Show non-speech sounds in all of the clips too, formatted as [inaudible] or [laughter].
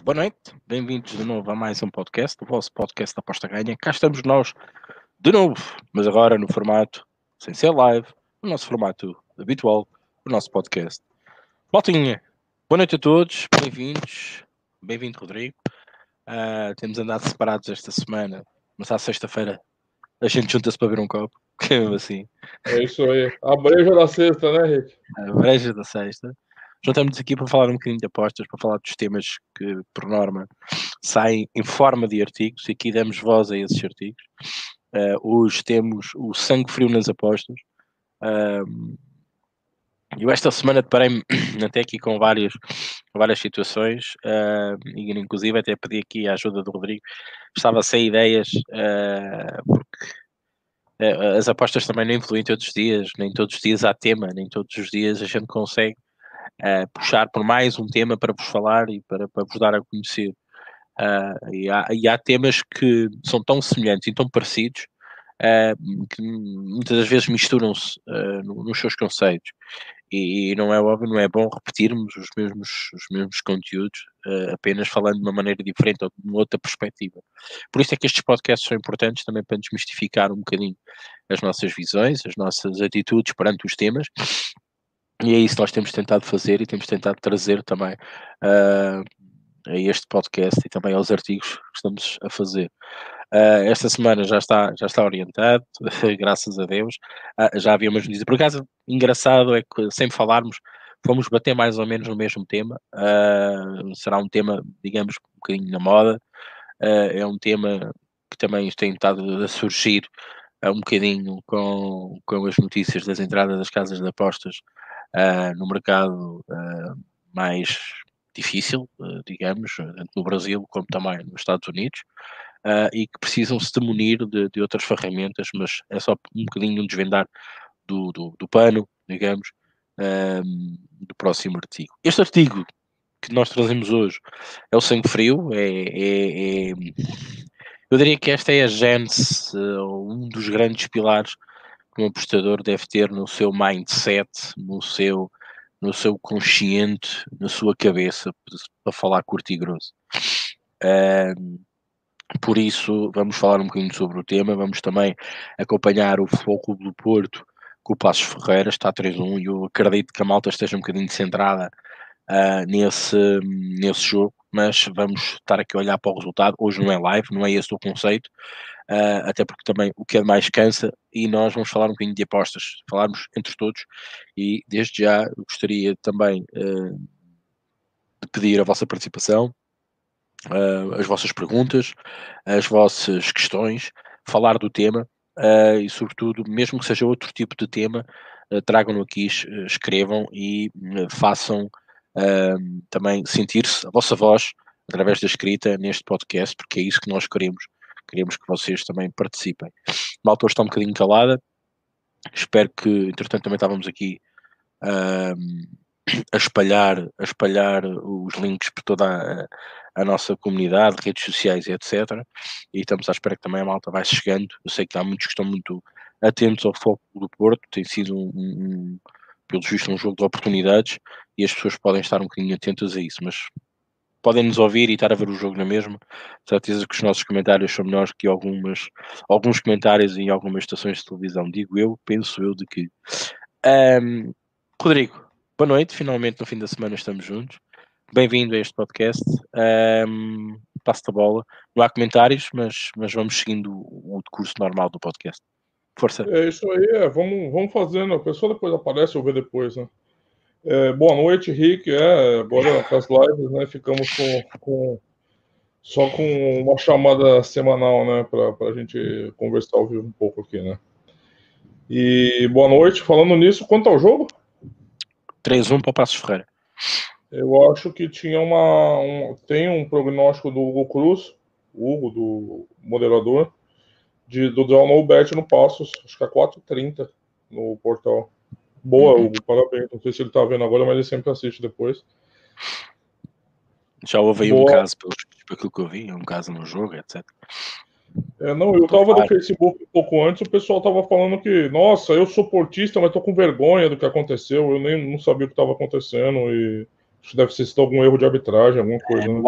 Boa noite, bem-vindos de novo a mais um podcast, o vosso podcast da Aposta Ganha. Cá estamos nós de novo, mas agora no formato sem ser live, no nosso formato habitual, o nosso podcast. Maltinha, boa noite a todos, bem-vindos, bem-vindo Rodrigo. Uh, temos andado separados esta semana, mas à sexta-feira a gente junta-se para ver um copo, [laughs] que é assim. É isso aí, a breja da sexta, né, Rick? A breja da sexta juntamos aqui para falar um bocadinho de apostas, para falar dos temas que, por norma, saem em forma de artigos, e aqui damos voz a esses artigos. Uh, hoje temos o sangue frio nas apostas. Uh, eu esta semana deparei-me [coughs] até aqui com várias, várias situações, uh, e inclusive até pedi aqui a ajuda do Rodrigo. Estava sem ideias, uh, porque as apostas também não influem todos os dias, nem todos os dias há tema, nem todos os dias a gente consegue uh, puxar por mais um tema para vos falar e para, para vos dar a conhecer. Uh, e, há, e, há, temas que são tão semelhantes e tão parecidos uh, que muitas das vezes misturam-se no, nos seus conceitos. E, e, não é óbvio, não é bom repetirmos os mesmos, os mesmos conteúdos, apenas falando de uma maneira diferente ou de uma outra perspectiva. Por isso é que estes podcasts são importantes também para desmistificar um bocadinho as nossas visões, as nossas atitudes perante os temas e é isso que nós temos tentado fazer e temos tentado trazer também uh, a este podcast e também aos artigos que estamos a fazer. Uh, esta semana já está, já está orientado, [laughs] graças a Deus. Uh, já havia umas notícias. Por acaso, engraçado é que sempre falarmos, fomos bater mais ou menos no mesmo tema. Uh, será um tema, digamos, um bocadinho na moda. é um tema que também tem estado a surgir um bocadinho com, com as notícias das entradas das casas de apostas uh, no mercado uh, mais difícil, uh, digamos, tanto no Brasil como também nos Estados Unidos, e que precisam-se de munir de, de, outras ferramentas, mas é só um bocadinho um desvendar do, do, do pano, digamos, do próximo artigo. Este artigo que nós trazemos hoje é o sangue frio, é, é, é eu diria que esta é a gênese, um dos grandes pilares que um apostador deve ter no seu mindset, no seu, no seu consciente, na sua cabeça, para falar curto e grosso. Por isso, vamos falar um bocadinho sobre o tema, vamos também acompanhar o Foco do Porto com o Passos Ferreira, está 3-1, e eu acredito que a malta esteja um bocadinho centrada uh, nesse, nesse jogo, mas vamos estar aqui a olhar para o resultado. Hoje não é live, não é esse o conceito, uh, até porque também o que é mais cansa, e nós vamos falar um bocadinho de apostas, falarmos entre todos, e desde já gostaria também uh, de pedir a vossa participação, uh, as vossas perguntas, as vossas questões, falar do tema, e sobretudo, mesmo que seja outro tipo de tema, tragam-no aqui, escrevam e façam também sentir-se a vossa voz através da escrita neste podcast, porque é isso que nós queremos queríamos que vocês também participem. Malta hoje está um bocadinho calada, espero que, entretanto, também estávamos aqui a espalhar, a espalhar os links por toda a, a, nossa comunidade, redes sociais etc. E estamos à espera que também a malta vai chegando. Eu sei que há muitos que estão muito atentos ao foco do Porto, tem sido um, um pelo visto, um jogo de oportunidades e as pessoas podem estar um bocadinho atentas a isso, mas podem nos ouvir e estar a ver o jogo na mesma. Certeza que os nossos comentários são melhores que algumas, alguns comentários em algumas estações de televisão. Digo eu, penso eu de que. Um, Rodrigo, boa noite. Finalmente no fim da semana estamos juntos. Bem-vindo a este podcast. Um, Passo a bola. Não há comentários, mas, mas vamos seguindo o, curso normal do podcast. Força. É isso aí, é. Vamos, vamos fazendo. A pessoa depois aparece ou vê depois, né? É, boa noite, Rick. É, agora [laughs] as lives, né? Ficamos com, com, só com uma chamada semanal, né? Para a gente conversar ao vivo um pouco aqui, né? E boa noite. Falando nisso, quanto ao jogo? 3-1 para o Passo Ferreira. Eu acho que tinha uma. Um, tem um prognóstico do Hugo Cruz, Hugo, do moderador, de, do Draw No Bet no Passos. Acho que é 4,30 no portal. Boa, uhum. Hugo, parabéns. Não sei se ele tá vendo agora, mas ele sempre assiste depois. Já houve aí Boa. um caso, pelo, aquilo que eu vi, um caso no jogo, etc. É, não, eu tava no Facebook um pouco antes, o pessoal tava falando que, nossa, eu sou portista, mas tô com vergonha do que aconteceu, eu nem não sabia o que tava acontecendo e Acho que deve ser algum erro de arbitragem, alguma coisa. É, né? um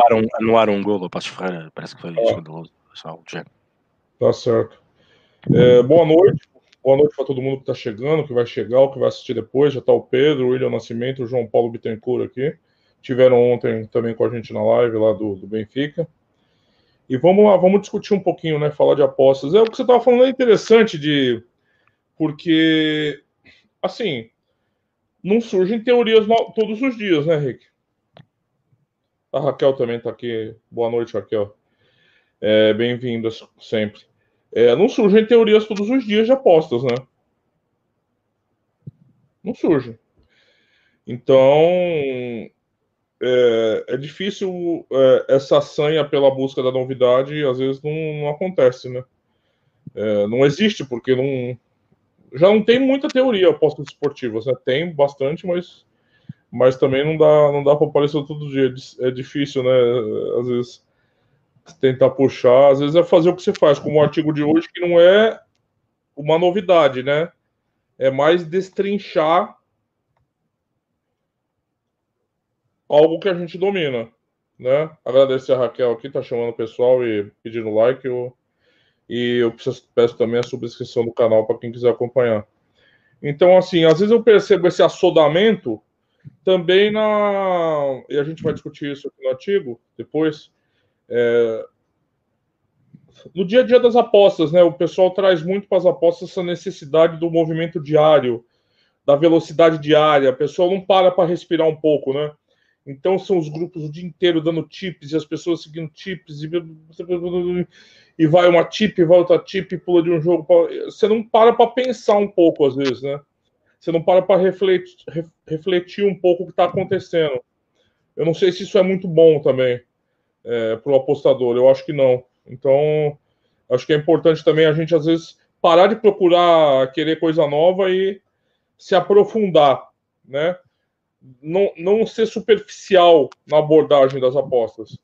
Passos Ferreira, parece que foi ah. escandaloso, algo do género. Tá certo. É, boa noite. Boa noite para todo mundo que está chegando, que vai chegar, o que vai assistir depois. Já está o Pedro, o William Nascimento, o João Paulo Bittencourt aqui. Tiveram ontem também com a gente na live lá do, do Benfica. E vamos lá, vamos discutir um pouquinho, né? Falar de apostas. É o que você estava falando é interessante de. Porque, assim, não surgem teorias todos os dias, né, Rick? A Raquel também está aqui. Boa noite, Raquel. É, Bem-vinda sempre. É, não surgem teorias todos os dias de apostas, né? Não surge. Então, é, é difícil é, essa sanha pela busca da novidade, às vezes não, não acontece, né? É, não existe, porque não, já não tem muita teoria apostas esportivas, né? Tem bastante, mas, mas também não dá, não dá para aparecer todo dia. É difícil, né? Às vezes tentar puxar, às vezes é fazer o que você faz, como o artigo de hoje, que não é uma novidade, né? É mais destrinchar algo que a gente domina, né? Agradecer a Raquel aqui, tá chamando o pessoal e pedindo like. Eu e eu preciso, peço também a subscrição do canal para quem quiser acompanhar. Então, assim, às vezes eu percebo esse assodamento também na. E a gente vai discutir isso aqui no artigo depois. É... No dia a dia das apostas, né? O pessoal traz muito para as apostas essa necessidade do movimento diário, da velocidade diária. A pessoa não para para respirar um pouco, né? Então são os grupos o dia inteiro dando tips e as pessoas seguindo tips e [laughs] e vai uma tip, vai outra tip, pula de um jogo. Pra... Você não para para pensar um pouco, às vezes, né? Você não para para refletir, refletir um pouco o que está acontecendo. Eu não sei se isso é muito bom também é, para o apostador. Eu acho que não. Então, acho que é importante também a gente, às vezes, parar de procurar querer coisa nova e se aprofundar, né? Não, não ser superficial na abordagem das apostas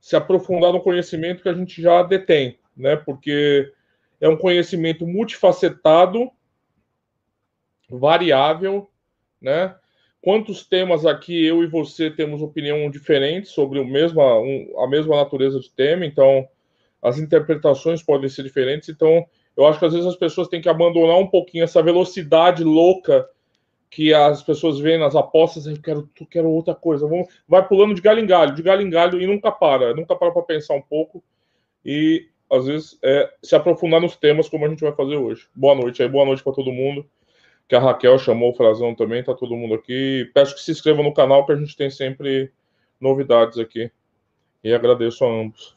se aprofundar no conhecimento que a gente já detém, né? Porque é um conhecimento multifacetado, variável, né? Quantos temas aqui eu e você temos opinião diferente sobre o um, a mesma natureza de tema, então as interpretações podem ser diferentes. Então, eu acho que às vezes as pessoas têm que abandonar um pouquinho essa velocidade louca que as pessoas veem nas apostas, eu quero, eu quero outra coisa. Vamos, vai pulando de galho em galho, de galho em galho e nunca para, nunca para para pensar um pouco e às vezes é, se aprofundar nos temas como a gente vai fazer hoje. Boa noite aí, boa noite para todo mundo. Que a Raquel chamou o Frazão também, tá todo mundo aqui. Peço que se inscrevam no canal que a gente tem sempre novidades aqui. E agradeço a ambos.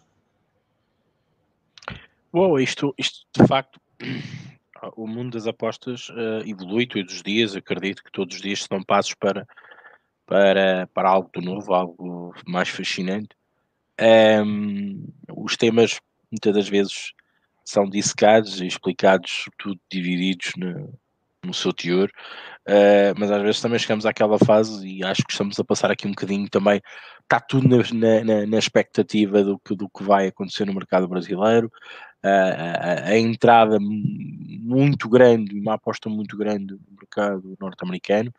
Bom, isto, isto de facto [clears throat] o mundo das apostas uh, evolui todos os dias, acredito que todos os dias se dão passos para, para, para algo de novo, algo mais fascinante. Um, os temas muitas das vezes são dissecados e explicados, tudo divididos no, no seu teor, uh, mas às vezes também chegamos àquela fase e acho que estamos a passar aqui um bocadinho também, está tudo na, na, na expectativa do que, do que vai acontecer no mercado brasileiro, a, a, entrada muito grande, uma aposta muito grande no mercado norte-americano.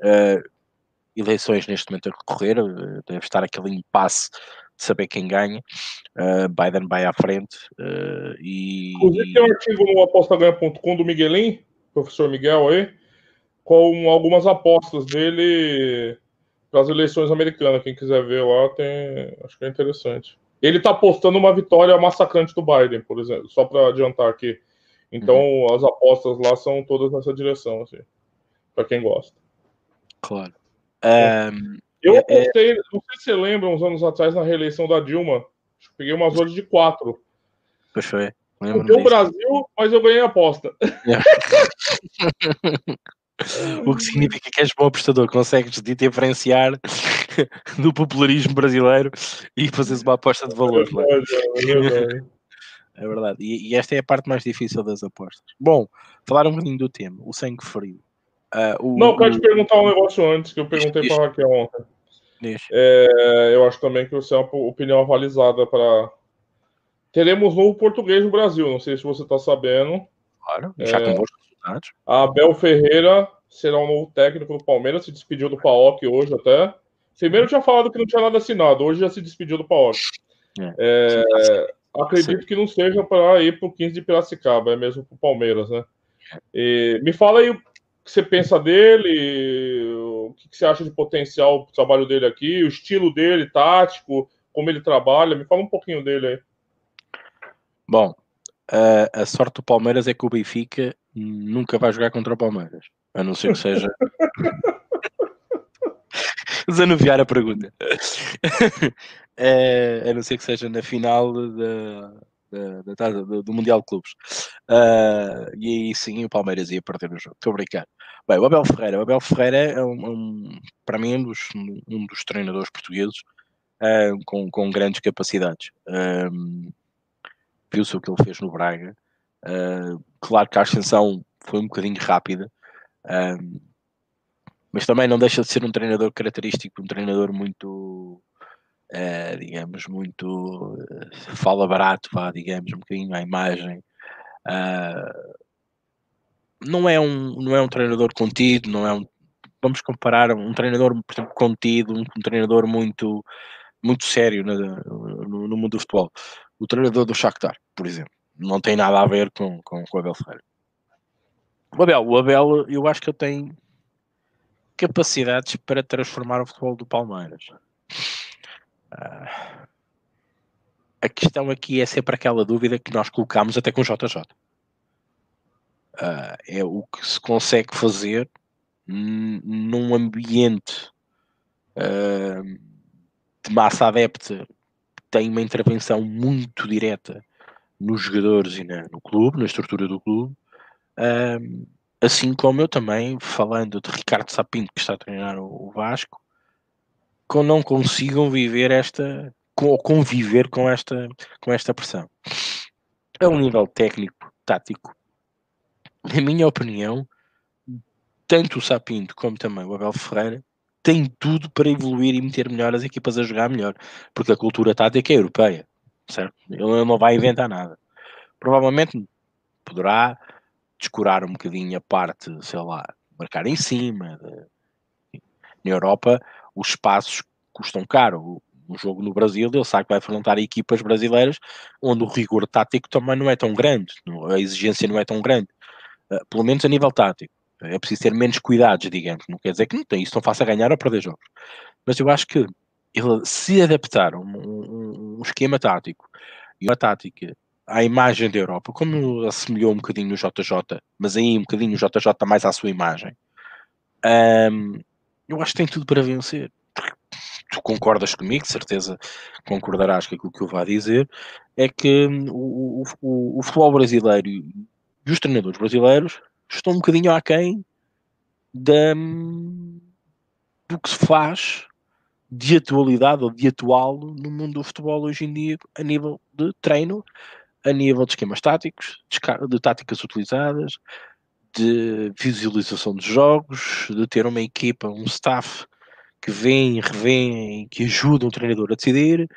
Uh, eleições neste momento a decorrer, uh, deve estar aquele impasse de saber quem ganha. Uh, Biden vai à frente. Uh, e, Inclusive, tem um artigo no apostaganha.com do Miguelin, professor Miguel aí, com algumas apostas dele para as eleições americanas. Quem quiser ver lá, tem, acho que é interessante. Ele está apostando uma vitória massacrante do Biden, por exemplo, só para adiantar aqui. Então, uhum. as apostas lá são todas nessa direção, assim, para quem gosta. Claro. Um, eu é, é apostei, é... não sei se você lembra, uns anos atrás, na reeleição da Dilma, peguei umas horas de quatro. Pois Lembro o Brasil, mas eu ganhei a aposta. [laughs] o que significa que és bom apostador, consegues diferenciar [laughs] do popularismo brasileiro e fazeres uma aposta de valor. É, é, é, é verdade. E, e, esta é a parte mais difícil das apostas. Bom, falar um bocadinho do tema, o sangue frio. Uh, o, Não, quero te perguntar um negócio antes que eu perguntei para a Raquel ontem. É, eu acho também que você é uma opinião avalizada para. Teremos novo português no Brasil, não sei se você está sabendo. Claro, já é, bons resultados. A Abel Ferreira será o um novo técnico do Palmeiras, se despediu do PAOC hoje até. Primeiro tinha falado que não tinha nada assinado, hoje já se despediu do Paok. É. É, acredito que não seja para ir para o 15 de Piracicaba, é mesmo para o Palmeiras, né? E, me fala aí o que você pensa dele, o que você acha de potencial para o trabalho dele aqui, o estilo dele, tático, como ele trabalha. Me fala um pouquinho dele aí. Bom, a, a sorte do Palmeiras é que o Benfica nunca vai jogar contra o Palmeiras, a não ser que seja. [laughs] Desanuviar a pergunta. [laughs] é, a não ser que seja na final da, da, da, do, do, Mundial de Clubes. Uh, e aí sim o Palmeiras ia perder o jogo. Estou a brincar. Bem, o Abel Ferreira. O Abel Ferreira é um, um para mim um dos, um dos treinadores portugueses uh, com, com grandes capacidades. Um, Viu-se o que ele fez no Braga. Uh, claro que a ascensão foi um bocadinho rápida. Um, mas também não deixa de ser um treinador característico, um treinador muito, uh, digamos, muito uh, fala barato, vá, digamos, um bocadinho à imagem. Uh, não é um não é um treinador contido, não é um vamos comparar um treinador por exemplo, contido, um, um treinador muito muito sério no, no, no, mundo do futebol. O treinador do Shakhtar, por exemplo, não tem nada a ver com, com, com o Abel Ferreira. O Abel, o Abel, eu acho que ele tem capacidades para transformar o futebol do Palmeiras. Uh, a questão aqui é sempre aquela dúvida que nós colocamos até com o JJ. Uh, ah, é o que se consegue fazer num ambiente uh, de massa adepta tem uma intervenção muito direta nos jogadores e na, no clube, na estrutura do clube. Uh, Assim como eu também, falando de Ricardo Sapinto, que está a treinar o Vasco, que não consigam viver esta, ou conviver com esta, com esta pressão. A um nível técnico, tático, na minha opinião, tanto o Sapinto como também o Abel Ferreira têm tudo para evoluir e meter melhor as equipas a jogar melhor, porque a cultura tática é europeia, certo? Ele não vai inventar nada. Provavelmente poderá descurar um bocadinho a parte, sei lá, marcar em cima. Na Europa, os espaços custam caro. Um jogo no Brasil, ele sabe que vai enfrentar equipas brasileiras onde o rigor tático também não é tão grande, a exigência não é tão grande, uh, pelo menos a nível tático. É preciso ter menos cuidados, digamos. Não quer dizer que não tem isso, não faça ganhar ou perder jogos. Mas eu acho que ele se adaptar um, um, um esquema tático e uma tática à imagem da Europa, como assemelhou um bocadinho no JJ, mas aí um bocadinho o JJ mais à sua imagem, um, eu acho que tem tudo para vencer. Tu concordas comigo, de certeza concordarás com aquilo que eu vou dizer, é que o, o, o futebol brasileiro e os treinadores brasileiros estão um bocadinho aquém da, do que se faz de atualidade ou de atual no mundo do futebol hoje em dia a nível de treino a nível de esquemas táticos, de táticas utilizadas, de visualização de jogos, de ter uma equipa, um staff que vem, revém, que ajuda o treinador a decidir,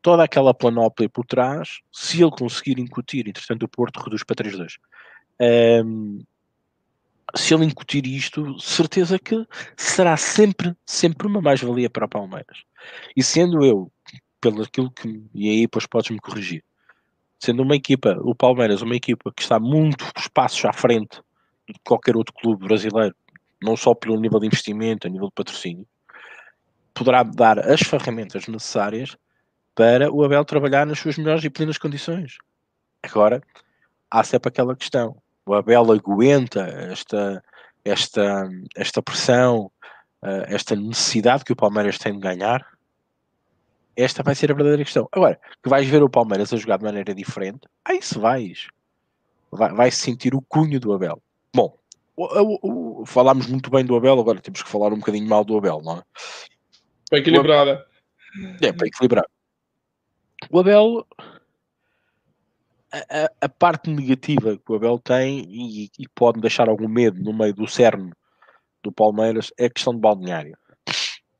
toda aquela planóplia por trás, se ele conseguir incutir, entretanto o Porto reduz para 3-2. Um, se ele incutir isto, certeza que será sempre, sempre uma mais-valia para o Palmeiras. E sendo eu, pelo aquilo que, e aí depois podes-me corrigir, sendo uma equipa, o Palmeiras, uma equipa que está muitos passos à frente de qualquer outro clube brasileiro, não só pelo nível de investimento, a nível de patrocínio, poderá dar as ferramentas necessárias para o Abel trabalhar nas suas melhores e plenas condições. Agora, há sempre aquela questão. O Abel aguenta esta, esta, esta pressão, eh, esta necessidade que o Palmeiras tem de ganhar, esta vai ser a verdadeira questão. Agora, que vais ver o Palmeiras a jogar de maneira diferente, aí se vais. Vai, vai sentir o cunho do Abel. Bom, o, o, o, falámos muito bem do Abel, agora temos que falar um bocadinho mal do Abel, não é? Para equilibrar. É, para equilibrar. O Abel, a, a, parte negativa que o Abel tem e, e pode deixar algum medo no meio do cerne do Palmeiras é a questão de balneário.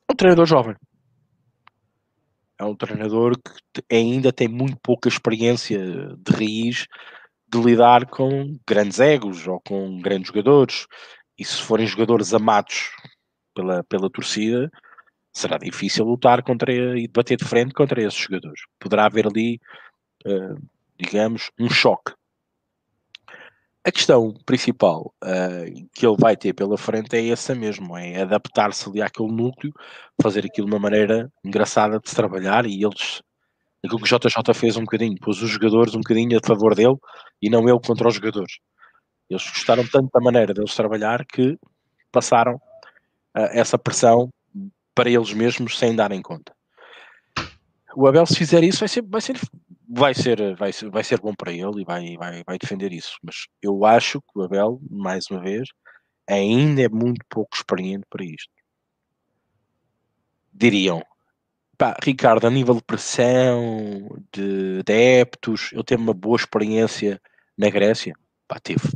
É um treinador jovem é um treinador que ainda tem muito pouca experiência de raiz de lidar com grandes egos ou com grandes jogadores. E se forem jogadores amados pela, pela torcida, será difícil lutar contra e bater de frente contra esses jogadores. Poderá haver ali, uh, digamos, um choque. A questão principal uh, que ele vai ter pela frente é essa mesmo, é adaptar-se ali àquele núcleo, fazer aquilo de uma maneira engraçada de se trabalhar e eles, aquilo que o JJ fez um bocadinho, pôs os jogadores um bocadinho a favor dele e não ele contra os jogadores. Eles gostaram tanto da maneira deles trabalhar que passaram uh, essa pressão para eles mesmos sem darem conta. O Abel, se fizer isso, vai ser, vai ser, vai ser, vai ser, vai ser bom para ele e vai, vai, vai defender isso. Mas eu acho que o Abel, mais uma vez, ainda é muito pouco experiente para isto. Diriam, pá, Ricardo, a nível de pressão, de adeptos, ele teve uma boa experiência na Grécia. Pá, teve.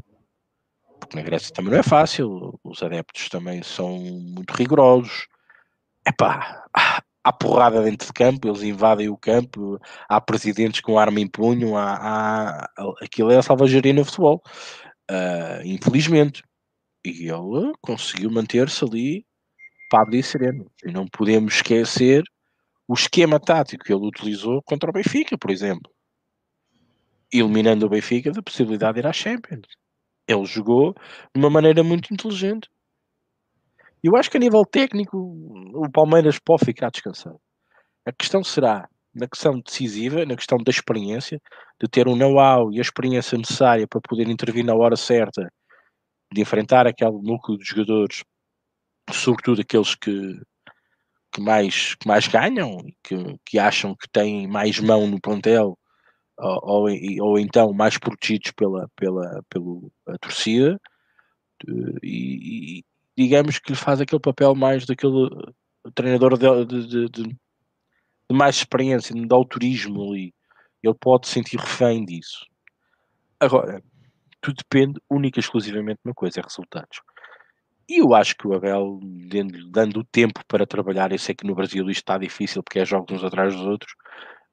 Porque na Grécia também não é fácil, os adeptos também são muito rigorosos epá, há porrada dentro de campo, eles invadem o campo, há presidentes com arma em punho, há, há, aquilo é a salvageria no futebol, uh, infelizmente. E ele conseguiu manter-se ali pálido e sereno. E não podemos esquecer o esquema tático que ele utilizou contra o Benfica, por exemplo. Eliminando o Benfica da possibilidade de ir à Champions. Ele jogou de uma maneira muito inteligente. Eu acho que a nível técnico o Palmeiras pode ficar descansado. A questão será na questão decisiva, na questão da experiência, de ter o um know-how e a experiência necessária para poder intervir na hora certa, de enfrentar aquele núcleo de jogadores, sobretudo aqueles que, que, mais, que mais ganham, que, que acham que têm mais mão no plantel, ou, ou, ou então mais protegidos pela, pela, pela torcida, e, digamos que lhe faz aquele papel mais daquele treinador de, de, de, de mais experiência, de autorismo ali. Ele pode sentir refém disso. Agora, tudo depende única e exclusivamente de uma coisa, é resultados. E eu acho que o Abel, dando o tempo para trabalhar, eu sei que no Brasil isto está difícil porque é jogos uns atrás dos outros,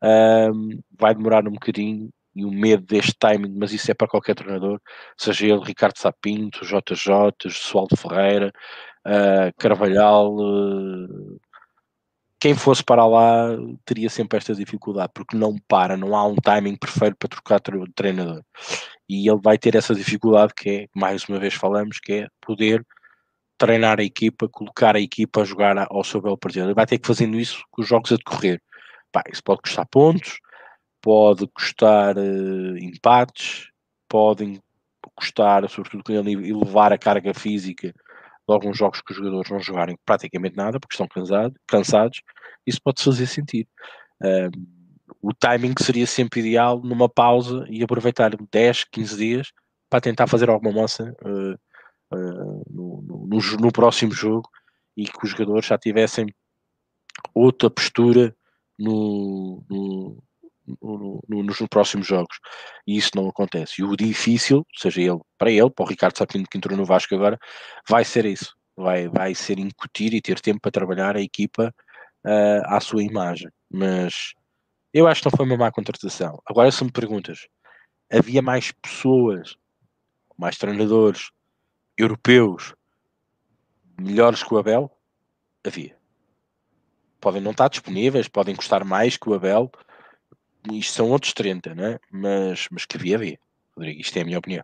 um, vai demorar um bocadinho e o medo deste timing, mas isso é para qualquer treinador, seja ele Ricardo Sapinto, JJ, Josualdo Ferreira, uh, Carvalhal, uh, quem fosse para lá teria sempre esta dificuldade, porque não para, não há um timing perfeito para trocar de treinador. E ele vai ter essa dificuldade que é, mais uma vez falamos, que é poder treinar a equipa, colocar a equipa a jogar ao seu belo partido. Ele vai ter que fazendo isso com os jogos a decorrer. Pá, isso pode custar pontos, pode custar uh, empates, podem custar, sobretudo elevar a carga física de alguns jogos que os jogadores não jogarem praticamente nada porque estão cansado, cansados, isso pode fazer sentido. Uh, o timing seria sempre ideal numa pausa e aproveitar 10, 15 dias para tentar fazer alguma moça uh, uh, no, no, no, próximo jogo e que os jogadores já tivessem outra postura no, no, no, no, nos próximos jogos. E isso não acontece. E o difícil, seja ele para ele, para o Ricardo Sapino que entrou no Vasco agora, vai ser isso. Vai, vai ser incutir e ter tempo para trabalhar a equipa uh, à sua imagem. Mas eu acho que não foi uma má contratação. Agora, se me perguntas, havia mais pessoas, mais treinadores europeus melhores que o Abel? Havia. Podem não estar disponíveis, podem custar mais que o Abel, isto são outros 30, né? mas, mas que havia, havia. Rodrigo, isto é a minha opinião.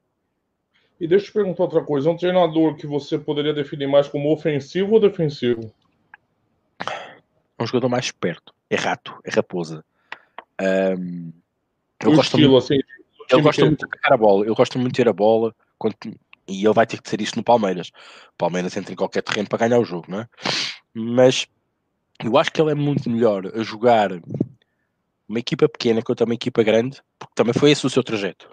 E deixa eu te perguntar outra coisa: um treinador que você poderia definir mais como ofensivo ou defensivo? É um jogador mais esperto, é rato, é raposa. Um, eu gosto estilo, muito, assim. Eu gosto muito de tocar a bola, eu gosto muito de ter a bola quando, e ele vai ter que ser isso no Palmeiras. O Palmeiras entra em qualquer terreno para ganhar o jogo, não é? Mas eu acho que ele é muito melhor a jogar uma equipa pequena contra uma equipa grande, porque também foi esse o seu trajeto.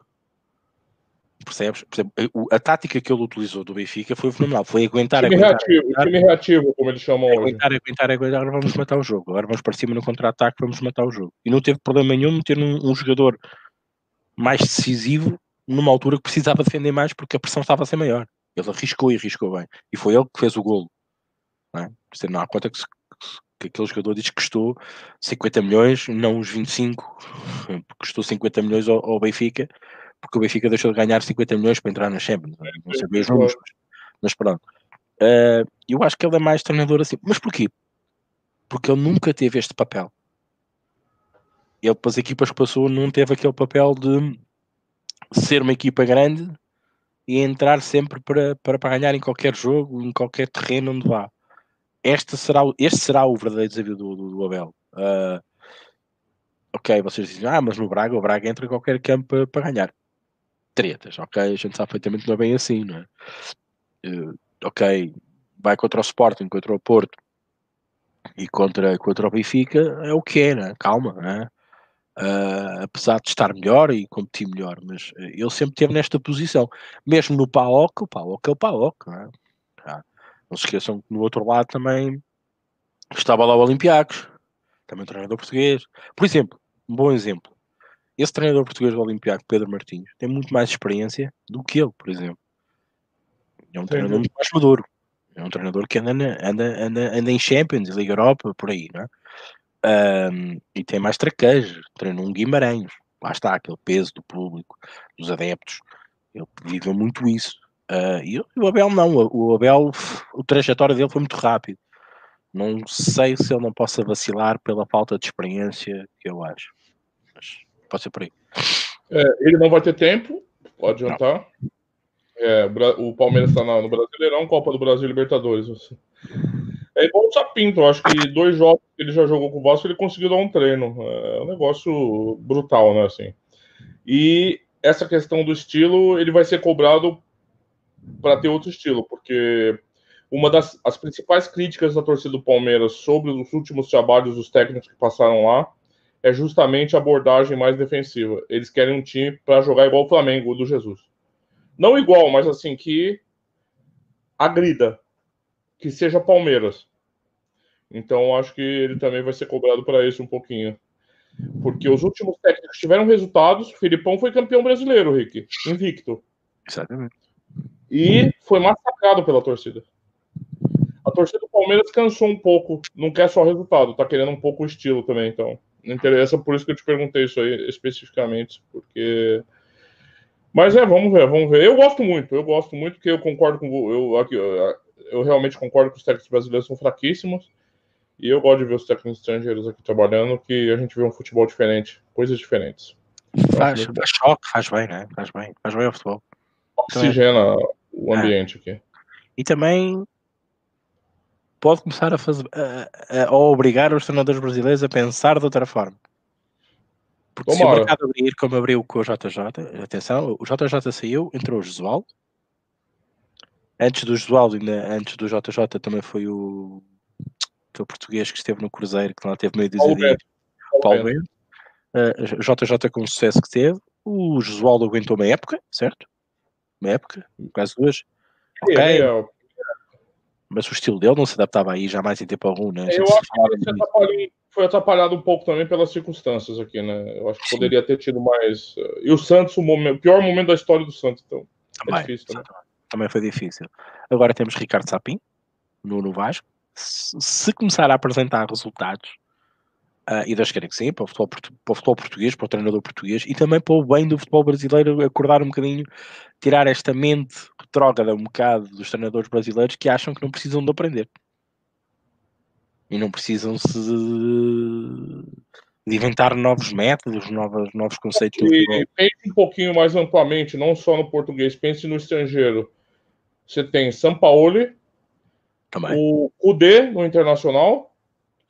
Percebes? A, a tática que ele utilizou do Benfica foi fenomenal. Foi aguentar, time aguentar, reativo, aguentar, time reativo, como eles chamam aguentar, hoje. Aguentar, aguentar, agora vamos matar o jogo. Agora vamos para cima no contra-ataque, vamos matar o jogo. E não teve problema nenhum ter um, um jogador mais decisivo numa altura que precisava defender mais porque a pressão estava a ser maior. Ele arriscou e arriscou bem. E foi ele que fez o golo. Não, é? não há conta que se, que aquele jogador diz que custou 50 milhões, não os 25, custou 50 milhões ao, ao, Benfica, porque o Benfica deixou de ganhar 50 milhões para entrar na Champions. Não, não sabia os números, mas, mas pronto. Uh, eu acho que ele é mais treinador assim. Mas porquê? porque ele nunca teve este papel. Ele, para as equipas que passou, não teve aquele papel de ser uma equipa grande e entrar sempre para, para, para ganhar em qualquer jogo, em qualquer terreno onde vá. Este será, este será o verdadeiro desafio do, do, do Abel. Uh, ok, vocês dizem, ah, mas no Braga, o Braga entra em qualquer campo para, para ganhar. Tretas, ok, a gente sabe perfeitamente não é bem assim, não é? Uh, ok, vai contra o Sporting, contra o Porto e contra, contra o Benfica, é o que é, né? calma, né? Uh, apesar de estar melhor e competir melhor, mas uh, ele sempre esteve nesta posição, mesmo no PAOC, o PAOC é o PAOC, não, é? Não se esqueçam que no outro lado também estava lá o Olympiacos, também um treinador português, por exemplo, um bom exemplo, esse treinador português do Olympiacos, Pedro Martins, tem muito mais experiência do que ele, por exemplo, é um Sim. treinador muito mais maduro, é um treinador que anda, anda, anda, anda em Champions, Liga Europa, por aí, não é? Um, e tem mais traquejo, treinou um Guimarães, lá está, aquele peso do público, dos adeptos, ele viveu muito isso. Uh, e o Abel não, o Abel, o trajetório dele foi muito rápido. Não sei se ele não possa vacilar pela falta de experiência que eu acho. Mas pode ser por aí. É, ele não vai ter tempo, pode adiantar. É, o Palmeiras está no Brasileirão, Copa do Brasil Libertadores. Assim. É igual o Sapinto, eu acho que dois jogos que ele já jogou com o Vasco, ele conseguiu dar um treino. É um negócio brutal, né? Assim. E essa questão do estilo, ele vai ser cobrado para ter outro estilo, porque uma das as principais críticas da torcida do Palmeiras sobre os últimos trabalhos dos técnicos que passaram lá é justamente a abordagem mais defensiva. Eles querem um time para jogar igual o Flamengo do Jesus. Não igual, mas assim que agrida, que seja Palmeiras. Então acho que ele também vai ser cobrado para isso um pouquinho. Porque os últimos técnicos tiveram resultados. O Filipão foi campeão brasileiro, Rick, invicto. Exatamente. E foi massacrado pela torcida. A torcida do Palmeiras cansou um pouco, não quer só resultado, tá querendo um pouco o estilo também, então. Não interessa, por isso que eu te perguntei isso aí especificamente, porque mas é, vamos ver, vamos ver. Eu gosto muito, eu gosto muito, porque eu concordo com eu, aqui, eu realmente concordo que os técnicos brasileiros são fraquíssimos. E eu gosto de ver os técnicos estrangeiros aqui trabalhando, que a gente vê um futebol diferente, coisas diferentes. Faz, faz choque, faz bem, né? Faz bem, faz bem ao futebol. Oxigena. O é. ambiente é. aqui. E também pode começar a fazer a, a, a, obrigar os treinadores brasileiros a pensar de outra forma. Porque se o mercado abrir como abriu com o JJ, atenção, o JJ saiu, entrou o Josualdo, Antes do Josualdo, ainda antes do JJ, também foi o aquele português que esteve no Cruzeiro, que lá teve meio de dizer Paulo Bento. Uh, JJ com o sucesso que teve. O Josualdo aguentou uma época, certo? Uma época, quase duas. Ok. É, mas o estilo dele não se adaptava aí jamais em tempo algum, né? Eu acho que foi atrapalhado um pouco também pelas circunstâncias aqui, né? Eu acho que Sim. poderia ter tido mais. Eh, e o Santos, o, momento, o pior momento da história do Santos, então. Também, é difícil também também foi difícil. Agora temos Ricardo Sapin, no, no Vasco. Se, se começar a apresentar resultados, uh, e Deus querem que sim, para o, futebol, para o futebol português, para o treinador português, e também para o bem do futebol brasileiro, acordar um bocadinho, tirar esta mente retrógrada um bocado dos treinadores brasileiros que acham que não precisam de aprender. E não precisam se de inventar novos métodos, novos, novos conceitos. E pense um pouquinho mais amplamente, não só no português, pense no estrangeiro. Você tem Sampaoli, Também. o Kudê no Internacional,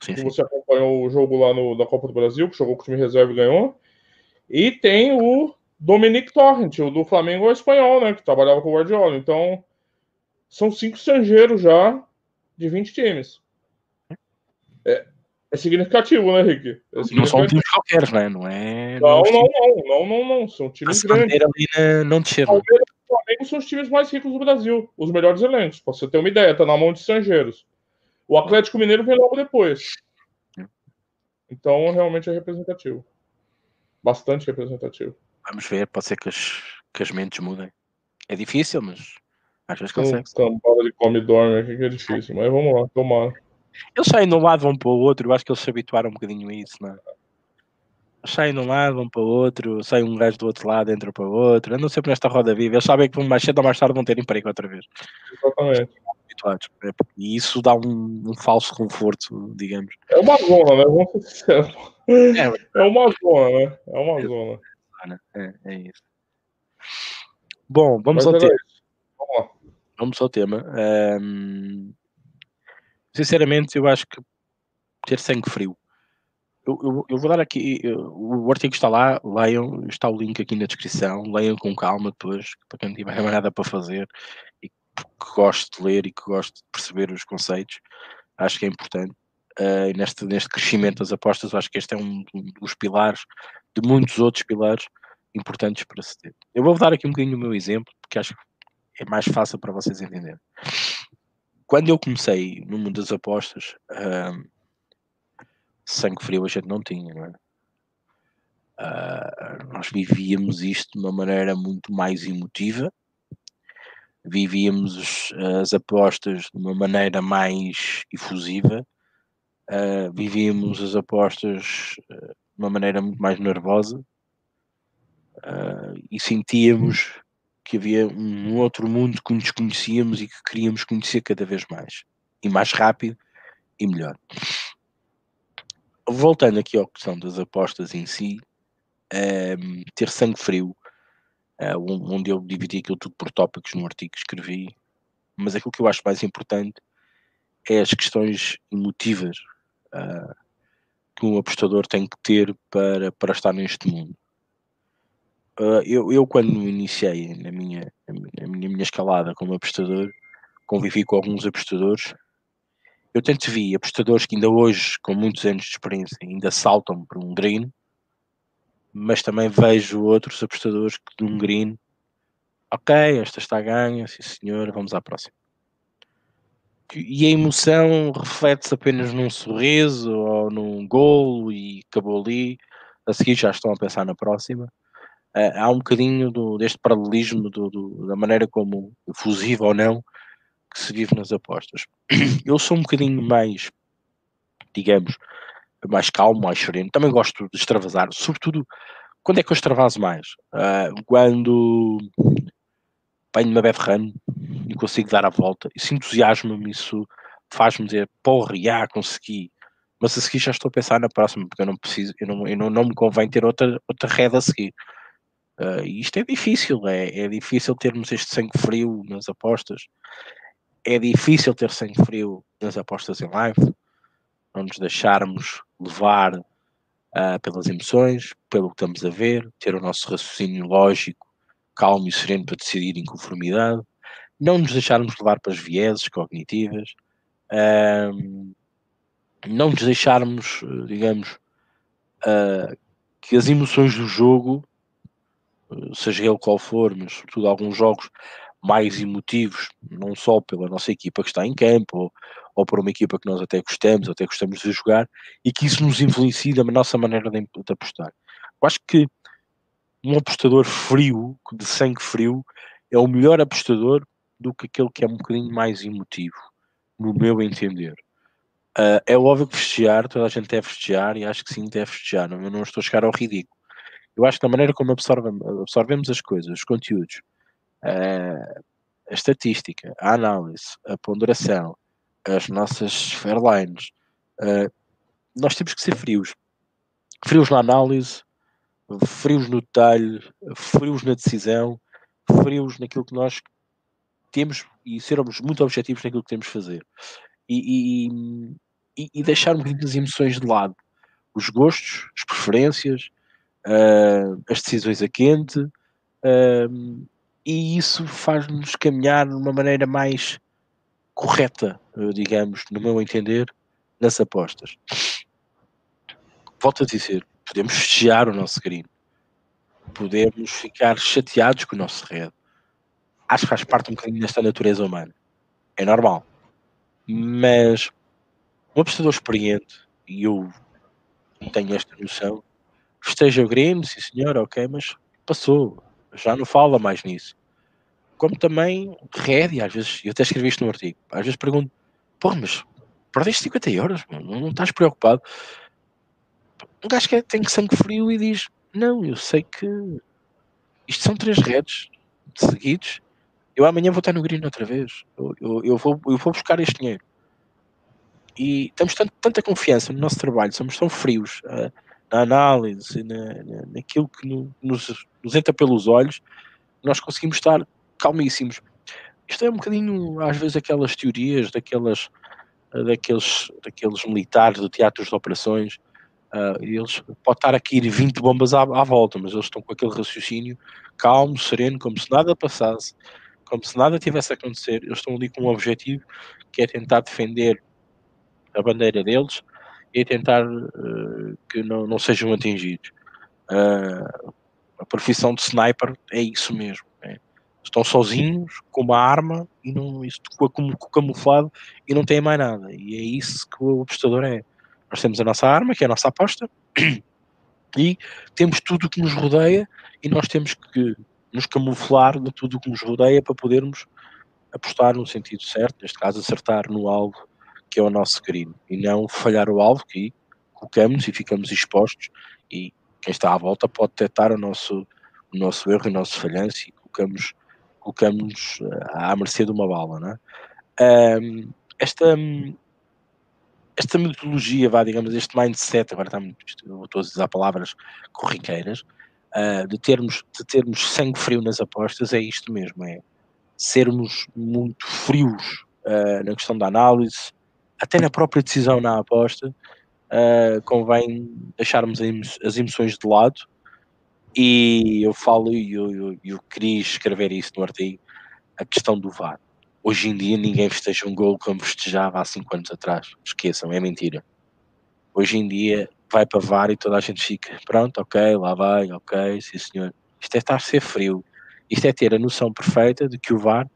sim, que sim. você acompanhou o jogo lá no, da Copa do Brasil, que jogou com o time reserva e ganhou. E tem o Dominic Torrent, o do Flamengo espanhol, né? Que trabalhava com o Guardiola. Então, são cinco estrangeiros já de 20 times. É, é significativo, né, Rick? É não são times qualquer, né? Não é. Não, não, não, não, não, não. São times grandes. Ali não desceram. Palmeiras Flamengo são os times mais ricos do Brasil, os melhores elencos, pra você ter uma ideia, tá na mão de estrangeiros. O Atlético Mineiro vem logo depois. Então, realmente é representativo. Bastante representativo. Vamos ver, pode ser que as, que as mentes mudem. É difícil, mas às vezes consegue. Cambada de come e dorme aqui que é difícil, mas vamos lá, tomara. Eles saem de um lado, vão para o outro, eu acho que eles se habituaram um bocadinho a isso, não é? saem de um lado, vão para o outro, sai um gajo do outro lado, entra para o outro, andam sempre nesta roda viva. Eles sabem que mais cedo ou mais tarde vão ter emprego outra vez. Exatamente. Habituados. É, e isso dá um, um, falso conforto, digamos. É uma zona, né? Vamos ser sinceros. É, é uma zona, né? É uma é, zona. É, é isso. Bom, vamos Mas ao tema. Vamos, vamos ao tema. Um, sinceramente, eu acho que ter sangue frio. Eu, eu, eu, vou dar aqui, o artigo está lá, leiam, está o link aqui na descrição, leiam com calma depois, para quem tiver [laughs] nada para fazer e que goste de ler e que goste de perceber os conceitos, acho que é importante. Uh, neste, neste crescimento das apostas, acho que este é um, um dos pilares de muitos outros pilares importantes para se ter. Eu vou dar aqui um bocadinho o meu exemplo, porque acho que é mais fácil para vocês entenderem. Quando eu comecei no mundo das apostas, uh, sangue frio a gente não tinha, não é? Uh, nós vivíamos isto de uma maneira muito mais emotiva, vivíamos as apostas de uma maneira mais efusiva, uh, vivíamos as apostas uh, de uma maneira muito mais nervosa e sentíamos que havia um outro mundo que nos conhecíamos e que queríamos conhecer cada vez mais. E mais rápido e melhor. Voltando aqui à questão das apostas em si, um, ter sangue frio, uh, onde eu dividi aquilo tudo por tópicos no artigo que escrevi, mas aquilo que eu acho mais importante é as questões emotivas uh, que um apostador tem que ter para, para estar neste mundo. Uh, eu, eu, quando iniciei na minha, na minha, minha escalada como apostador, convivi com alguns apostadores eu tanto vi apostadores que ainda hoje, com muitos anos de experiência, ainda saltam para um green, mas também vejo outros apostadores que de um green, ok, esta está ganha, sim senhor, vamos à próxima. E a emoção reflete-se apenas num sorriso ou num golo e acabou ali. A seguir já estão a pensar na próxima. Uh, há um bocadinho do, deste paralelismo do, do, da maneira como, fusiva ou não, que se vive nas apostas. [clears throat] Eu sou um bocadinho mais, digamos, mais calmo, mais sereno. Também gosto de extravasar, sobretudo quando é que eu extravaso mais? Uh, quando venho uma run e consigo dar a volta. Isso entusiasma-me, isso faz-me dizer, porra, já consegui. Mas a seguir já estou a pensar na próxima, porque eu não preciso, eu não, eu não, não me convém ter outra, outra rede a seguir. Uh, e isto é difícil, é, é difícil termos este sangue frio nas apostas é difícil ter sangue frio nas apostas em live, não nos deixarmos levar uh, pelas emoções, pelo que estamos a ver, ter o nosso raciocínio lógico, calmo e sereno para decidir em conformidade, não nos deixarmos levar para as vieses cognitivas, uh, não nos deixarmos, digamos, uh, que as emoções do jogo, seja ele qual for, mas sobretudo alguns jogos mais emotivos, não só pela nossa equipa que está em campo, ou, ou por uma equipa que nós até gostamos, até gostamos de jogar, e que isso nos influencie da nossa maneira de, de apostar. Eu acho que um apostador frio, de sangue frio, é o melhor apostador do que aquele que é um bocadinho mais emotivo, no meu entender. Uh, é óbvio que festejar, toda a gente deve festejar, e acho que sim, deve festejar, eu não estou a chegar ao ridículo. Eu acho que da maneira como absorvemos, absorvemos as coisas, os conteúdos, a estatística, a análise, a ponderação, as nossas fairlines, uh, nós temos que ser frios. Frios na análise, frios no detalhe, frios na decisão, frios naquilo que nós temos e sermos muito objetivos naquilo que temos de fazer. E, e, e deixar um bocadinho as emoções de lado. Os gostos, as preferências, uh, as decisões a quente, uh, e isso faz-nos caminhar de uma maneira mais correta, digamos, no meu entender, nas apostas. Volto a dizer, podemos festejar o nosso green, podemos ficar chateados com o nosso red. Acho que faz parte um bocadinho desta natureza humana. É normal. Mas um apostador experiente, e eu tenho esta noção, festeja o green, sim senhor, ok, mas passou já não fala mais nisso. Como também Red, às vezes, eu até escrevi isto no artigo, às vezes pergunto, pô, mas perdeste 50 euros, não, não estás preocupado? Um gajo que é, tem sangue frio e diz, não, eu sei que isto são três redes seguidos Eu amanhã vou estar no green outra vez. Eu, eu, eu, vou, eu vou buscar este dinheiro. E temos tanto, tanta confiança no nosso trabalho, somos tão frios uh, na análise, na, na, naquilo que no, nos, nos entra pelos olhos, nós conseguimos estar calmíssimos. Isto é um bocadinho, às vezes, aquelas teorias daquelas, daqueles, daqueles militares do teatro de operações. Uh, eles pode estar a cair 20 bombas à, à, volta, mas eles estão com aquele raciocínio calmo, sereno, como se nada passasse, como se nada tivesse a acontecer. Eles estão ali com um objetivo que é tentar defender a bandeira deles e tentar uh, que não, não sejam atingidos. Uh, a profissão de sniper é isso mesmo. Estão sozinhos com uma arma e não, isso, com, com camuflado e não têm mais nada. E é isso que o apostador é. Nós temos a nossa arma, que é a nossa aposta, [clears throat] e temos tudo o que nos rodeia e nós temos que nos camuflar de tudo o que nos rodeia para podermos apostar no sentido certo, neste caso acertar no alvo que é o nosso crime, e não falhar o alvo que colocamos e ficamos expostos e quem está à volta pode detectar o nosso, o nosso erro e o nosso falhanço e colocamos, colocamos eh, à mercê de uma bala, não é? Um, esta, esta metodologia, vá, digamos, este mindset, agora está muito, estou a usar palavras corriqueiras, uh, de, termos, de termos sangue frio nas apostas, é isto mesmo, é sermos muito frios uh, na questão da análise, até na própria decisão na aposta, uh, convém deixarmos as emoções de lado. E eu falo, e eu, eu, eu queria escrever isso no artigo, a questão do VAR. Hoje em dia ninguém festeja um gol como festejava há 5 anos atrás. Esqueçam, é mentira. Hoje em dia vai para VAR e toda a gente fica, pronto, ok, lá vai, ok, sim senhor. Isto é estar a ser frio. Isto é ter a noção perfeita de que o VAR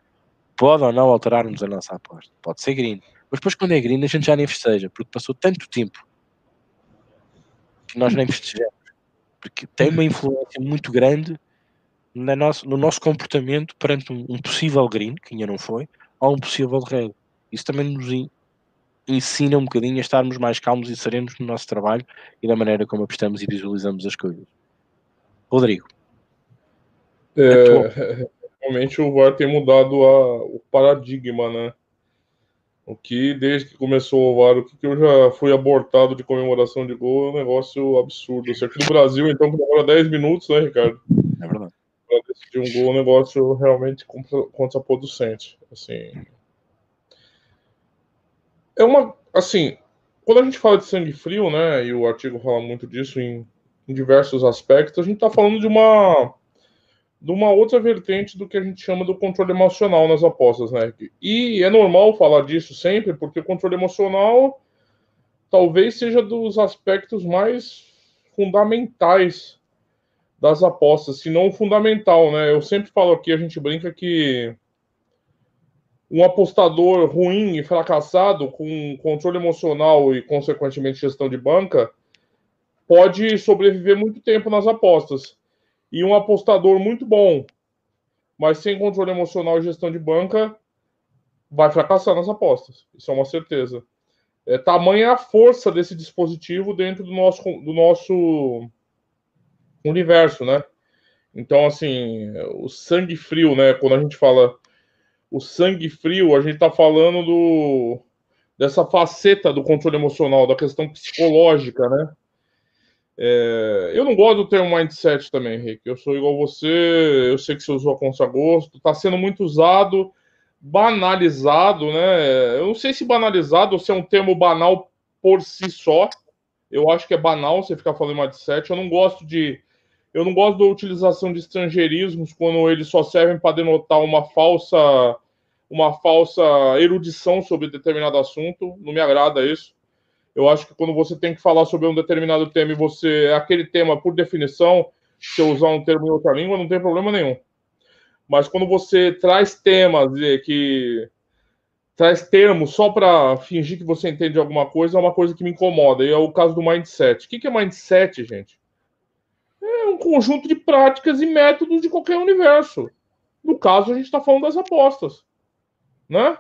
pode ou não alterar-nos a nossa aposta. Pode ser green. Mas depois, quando é green, a gente já nem festeja, porque passou tanto tempo que nós nem festejamos. Porque tem uma influência muito grande no nosso, no nosso comportamento perante um, um, possível green, que ainda não foi, ou um possível red. Isso também nos ensina um bocadinho a estarmos mais calmos e serenos no nosso trabalho e da maneira como apostamos e visualizamos as coisas. Rodrigo. É, [laughs] realmente o VAR tem mudado a, o paradigma, né? O que, desde que começou o VAR, o que eu já fui abortado de comemoração de gol é um negócio absurdo. Se aqui no Brasil, então, demora 10 minutos, né, Ricardo? É verdade. Para decidir um gol, é um negócio realmente contraproducente. Assim. É uma. Assim, quando a gente fala de sangue frio, né, e o artigo fala muito disso em, em diversos aspectos, a gente está falando de uma de uma outra vertente do que a gente chama do controle emocional nas apostas, né? E é normal falar disso sempre, porque o controle emocional talvez seja dos aspectos mais fundamentais das apostas, se não fundamental, né? Eu sempre falo aqui, a gente brinca que um apostador ruim e fracassado com controle emocional e consequentemente gestão de banca pode sobreviver muito tempo nas apostas e um apostador muito bom, mas sem controle emocional e gestão de banca, vai fracassar nas apostas. Isso é uma certeza. É tamanha a força desse dispositivo dentro do nosso, do nosso universo, né? Então, assim, o sangue frio, né? Quando a gente fala o sangue frio, a gente tá falando do dessa faceta do controle emocional, da questão psicológica, né? É, eu não gosto do termo mindset também, Henrique. Eu sou igual você, eu sei que você usou a contra-gosto. Está sendo muito usado, banalizado, né? Eu não sei se banalizado ou se é um termo banal por si só. Eu acho que é banal você ficar falando mindset. Eu não gosto de. Eu não gosto da utilização de estrangeirismos quando eles só servem para denotar uma falsa uma falsa erudição sobre determinado assunto. Não me agrada isso. Eu acho que quando você tem que falar sobre um determinado tema e você é aquele tema por definição, se eu usar um termo em outra língua, não tem problema nenhum. Mas quando você traz temas que traz termos só para fingir que você entende alguma coisa, é uma coisa que me incomoda. E é o caso do mindset. O que é mindset, gente? É um conjunto de práticas e métodos de qualquer universo. No caso, a gente está falando das apostas, né?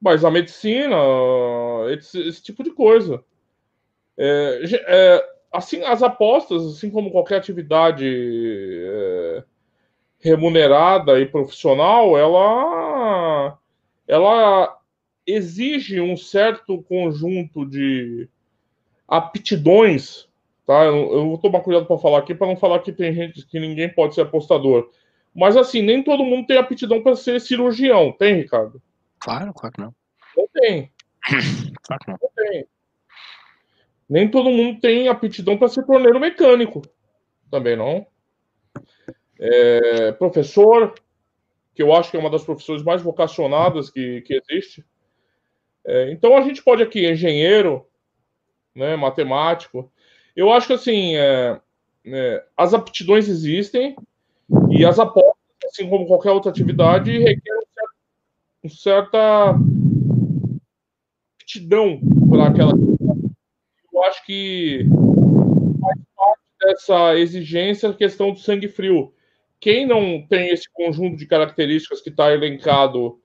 Mas a medicina, esse, esse tipo de coisa. É, é, assim, as apostas, assim como qualquer atividade é, remunerada e profissional, ela, ela exige um certo conjunto de aptidões, tá? Eu, eu vou tomar cuidado para falar aqui, para não falar que tem gente que ninguém pode ser apostador. Mas assim, nem todo mundo tem aptidão para ser cirurgião, tem, Ricardo? Claro, claro que não. Não tem. [laughs] Claro que não. Não tem. Nem todo mundo tem aptidão para ser torneiro mecânico. Também não. É, professor, que eu acho que é uma das profissões mais vocacionadas que, que existe. É, então a gente pode aqui, engenheiro, né, matemático. Eu acho que assim, é, é as aptidões existem e as apostas, assim como qualquer outra atividade, requerem uma certa aptidão para aquela. Eu acho que faz parte dessa exigência a questão do sangue frio. Quem não tem esse conjunto de características que está elencado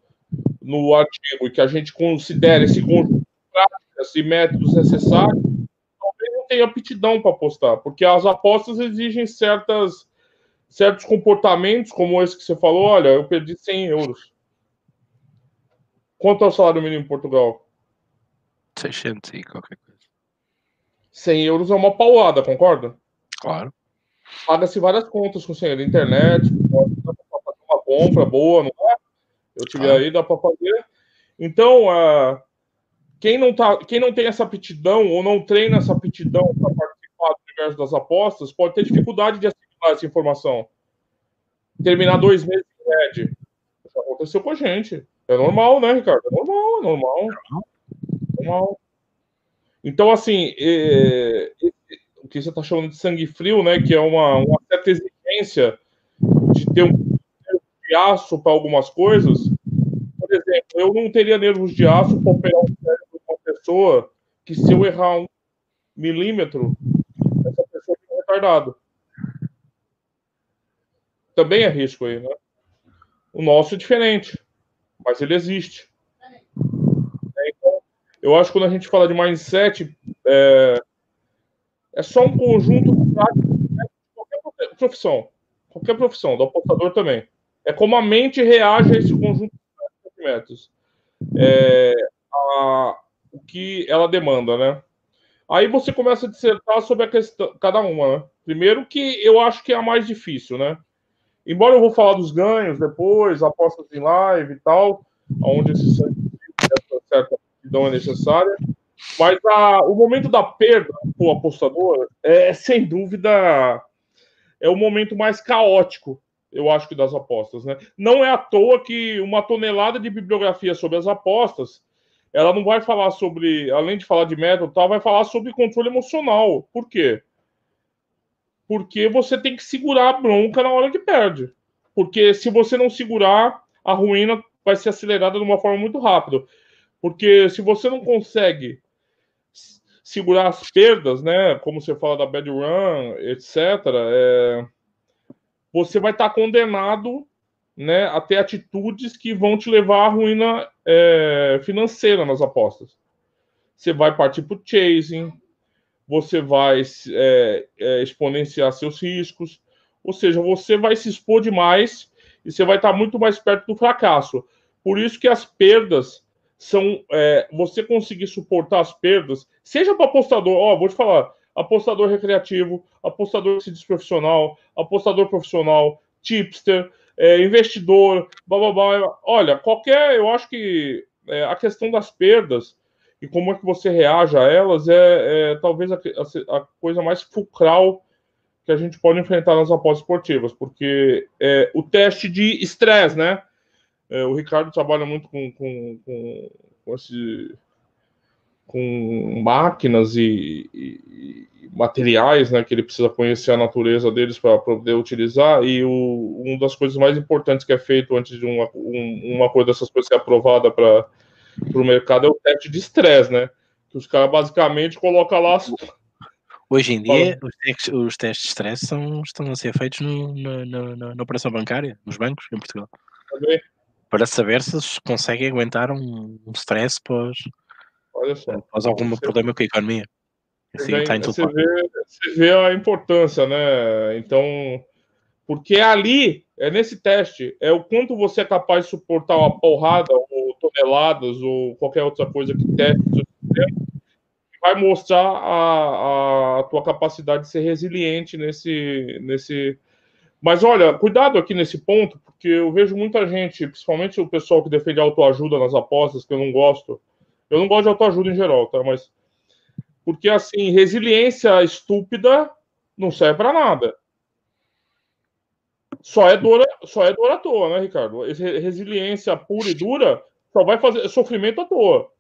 no artigo e que a gente considera esse conjunto de práticas e métodos necessários, talvez não tenha aptidão para apostar, porque as apostas exigem certas, certos comportamentos, como esse que você falou, olha, eu perdi 100 euros. Quanto é o salário mínimo em Portugal? 600 e qualquer coisa. 100 euros é uma paulada, concorda? Claro. Paga-se várias contas com 100 euros. Internet, pode fazer uma compra boa, não é? Eu tive aí, dá para fazer. Então, uh, quem, não tá, quem não tem essa aptidão ou não treina essa aptidão para participar do universo das apostas pode ter dificuldade de assimilar essa informação. Terminar dois meses em média. Isso aconteceu com a gente. É normal, né, Ricardo? É normal, é normal. É normal. Então, assim, é, o que você está chamando de sangue frio, né, que é uma, uma certa exigência de ter um de aço para algumas coisas. Por exemplo, eu não teria nervos de aço para operar um cérebro de uma pessoa que, se eu errar um milímetro, essa pessoa fica retardado. Também é risco aí, né? O nosso é diferente, mas ele existe. É, então, eu acho que quando a gente fala de mindset, é, é só um conjunto de de qualquer profissão. Qualquer profissão, do apostador também. É como a mente reage a esse conjunto de sentimentos. É, a, o que ela demanda, né? Aí você começa a dissertar sobre a questão, cada uma, né? Primeiro que eu acho que é a mais difícil, né? Embora eu vou falar dos ganhos depois, apostas em live e tal, onde essa certa aptidão é necessária, mas a, o momento da perda para o apostador é, sem dúvida, é o momento mais caótico eu acho que das apostas, né? Não é à toa que uma tonelada de bibliografia sobre as apostas, ela não vai falar sobre, além de falar de método, tal, vai falar sobre controle emocional. Por quê? Porque você tem que segurar a bronca na hora que perde. Porque se você não segurar, a ruína vai ser acelerada de uma forma muito rápida. Porque se você não consegue segurar as perdas, né, como você fala da bad run, etc., é, você vai estar condenado né, a ter atitudes que vão te levar à ruína é, financeira nas apostas. Você vai partir para o chasing, você vai é, é, exponenciar seus riscos, ou seja, você vai se expor demais e você vai estar muito mais perto do fracasso. Por isso que as perdas são é, você conseguir suportar as perdas, seja para apostador, ó, vou te falar, apostador recreativo, apostador profissional, apostador profissional, tipster, é, investidor, blá, blá, blá. Olha, qualquer, eu acho que é, a questão das perdas e como é que você reage a elas é, é talvez a, a, a, coisa mais fulcral que a gente pode enfrentar nas apostas esportivas, porque é, o teste de estresse, né? É, o Ricardo trabalha muito com, com, com, com esse com máquinas e, e, e, materiais, né, que ele precisa conhecer a natureza deles para poder utilizar. E o, uma das coisas mais importantes que é feito antes de uma, um, uma coisa dessas coisas ser aprovada para o mercado é o teste de estresse, né? Que os caras basicamente colocam lá. Hoje em dia, os testes, os testes de estresse são, estão a ser feitos no, no, no, na operação bancária, nos bancos, em Portugal. Okay. Para saber se conseguem aguentar um, um stress pós. Faz algum você problema com a economia. Assim, tá você, vê, você vê a importância, né? Então, Porque ali, é nesse teste, é o quanto você é capaz de suportar uma porrada, ou toneladas, ou qualquer outra coisa que teste vai mostrar a, a tua capacidade de ser resiliente nesse, nesse. Mas olha, cuidado aqui nesse ponto, porque eu vejo muita gente, principalmente o pessoal que defende autoajuda nas apostas, que eu não gosto. Eu não gosto de autoajuda em geral, tá? Mas. Porque, assim, resiliência estúpida não serve para nada. Só é dor, só é dor à toa, né, Ricardo? Resiliência pura e dura só vai fazer sofrimento à toa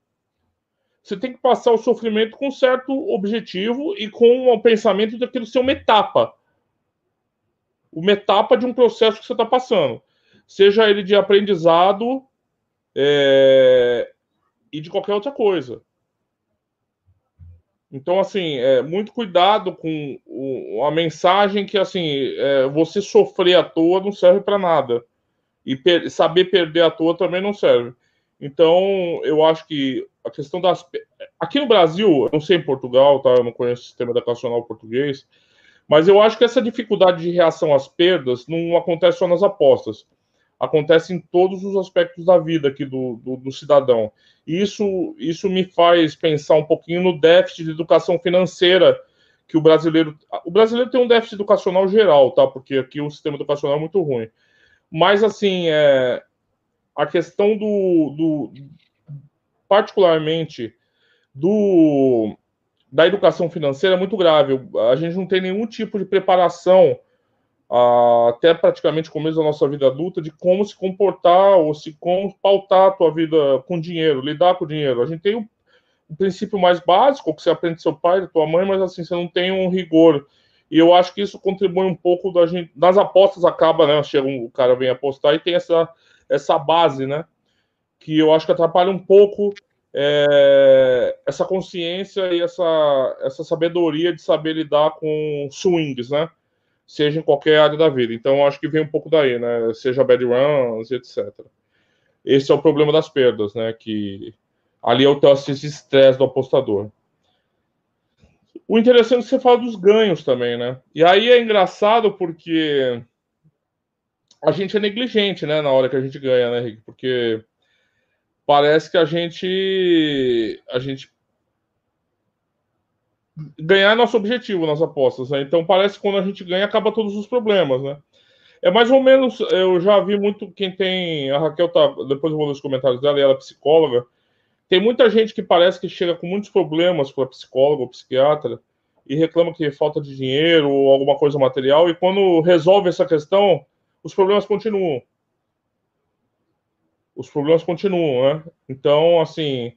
você tem que passar o sofrimento com certo objetivo e com o pensamento daquilo ser uma etapa. Uma etapa de um processo que você está passando. Seja ele de aprendizado é, e de qualquer outra coisa. Então, assim, é, muito cuidado com o, a mensagem que, assim, é, você sofrer à toa não serve para nada. E per saber perder à toa também não serve. Então, eu acho que a questão das. Aqui no Brasil, eu não sei em Portugal, tá? Eu não conheço o sistema educacional português, mas eu acho que essa dificuldade de reação às perdas não acontece só nas apostas. Acontece em todos os aspectos da vida aqui do, do, do cidadão. E isso, isso me faz pensar um pouquinho no déficit de educação financeira que o brasileiro. O brasileiro tem um déficit educacional geral, tá? Porque aqui o sistema educacional é muito ruim. Mas, assim, é, a questão do, do particularmente do da educação financeira é muito grave. A gente não tem nenhum tipo de preparação até praticamente o começo da nossa vida adulta de como se comportar ou se como pautar a tua vida com dinheiro, lidar com o dinheiro. A gente tem o princípio mais básico que você aprende do seu pai, da tua mãe, mas assim você não tem um rigor. E eu acho que isso contribui um pouco da gente. Nas apostas acaba, né? Chega um o cara vem apostar e tem essa essa base, né? Que eu acho que atrapalha um pouco é, essa consciência e essa, essa sabedoria de saber lidar com swings, né? Seja em qualquer área da vida. Então, acho que vem um pouco daí, né? Seja bad runs, etc. Esse é o problema das perdas, né? Que ali é o de estresse do apostador. O interessante é que você fala dos ganhos também, né? E aí é engraçado porque a gente é negligente, né, na hora que a gente ganha, né, Rick? Porque parece que a gente a gente ganhar é nosso objetivo nas apostas, né? Então parece que quando a gente ganha acaba todos os problemas, né? É mais ou menos, eu já vi muito quem tem, a Raquel tá, depois eu vou ler os comentários dela, ela é psicóloga. Tem muita gente que parece que chega com muitos problemas para psicólogo ou psiquiatra e reclama que falta de dinheiro ou alguma coisa material e quando resolve essa questão, os problemas continuam. Os problemas continuam, né? Então, assim,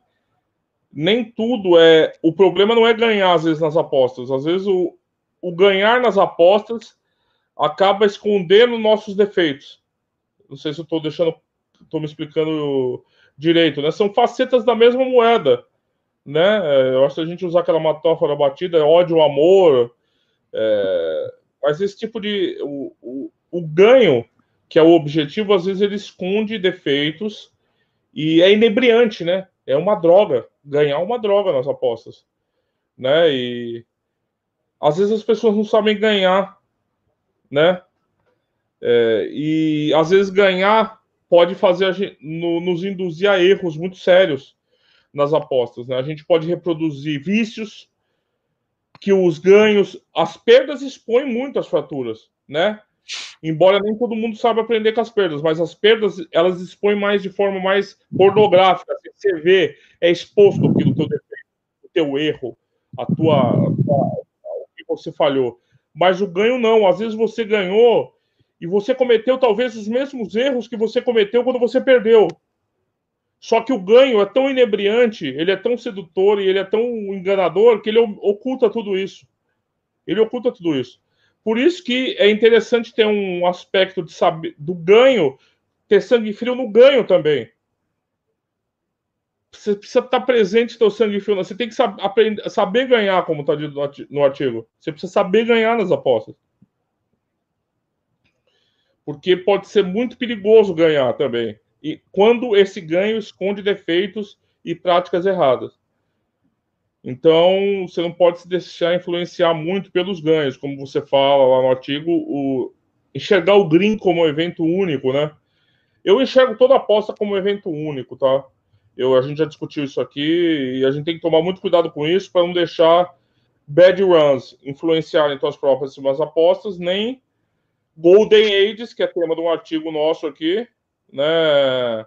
nem tudo é. O problema não é ganhar, às vezes, nas apostas. Às vezes, o, o ganhar nas apostas acaba escondendo nossos defeitos. Não sei se eu estou deixando. Estou me explicando direito, né? São facetas da mesma moeda, né? Eu acho que a gente usar aquela metáfora batida, é ódio, amor. É... Mas esse tipo de. O, o, o ganho, que é o objetivo, às vezes ele esconde defeitos e é inebriante, né? É uma droga, ganhar uma droga nas apostas, né? E às vezes as pessoas não sabem ganhar, né? É, e às vezes ganhar pode fazer gente, no, nos induzir a erros muito sérios nas apostas, né? A gente pode reproduzir vícios que os ganhos, as perdas expõem muito as fraturas, né? Embora nem todo mundo saiba aprender com as perdas, mas as perdas elas expõem mais de forma mais pornográfica. Assim, você vê, é exposto aquilo, o teu defeito, o teu erro, a tua, a tua, o que você falhou. Mas o ganho não. Às vezes você ganhou e você cometeu talvez os mesmos erros que você cometeu quando você perdeu. Só que o ganho é tão inebriante, ele é tão sedutor e ele é tão enganador que ele oculta tudo isso. Ele oculta tudo isso. Por isso que é interessante ter um aspecto de saber, do ganho, ter sangue frio no ganho também. Você precisa estar presente teu sangue frio. Você tem que saber, aprender, saber ganhar, como está dito no artigo. Você precisa saber ganhar nas apostas. Porque pode ser muito perigoso ganhar também. E quando esse ganho esconde defeitos e práticas erradas. Então, você não pode se deixar influenciar muito pelos ganhos, como você fala lá no artigo, o, enxergar o green como evento único, né? Eu enxergo toda aposta como evento único, tá? Eu, a gente já discutiu isso aqui e a gente tem que tomar muito cuidado com isso para não deixar bad runs influenciarem suas próximas apostas, nem golden ages, que é tema de um artigo nosso aqui, né?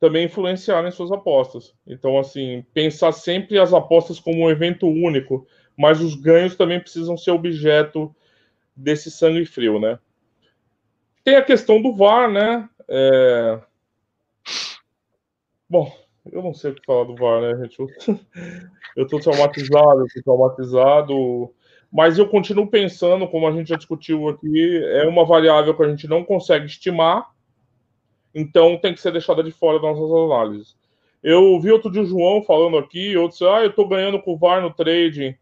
Também influenciarem suas apostas. Então, assim, pensar sempre as apostas como um evento único, mas os ganhos também precisam ser objeto desse sangue frio, né? Tem a questão do VAR, né? É... Bom, eu não sei o que falar do VAR, né, gente? Eu tô traumatizado, eu tô traumatizado. Mas eu continuo pensando, como a gente já discutiu aqui, é uma variável que a gente não consegue estimar, então tem que ser deixada de fora das nossas análises. Eu vi outro dia o João falando aqui, outro disse, ah, eu tô ganhando com o VAR no trading.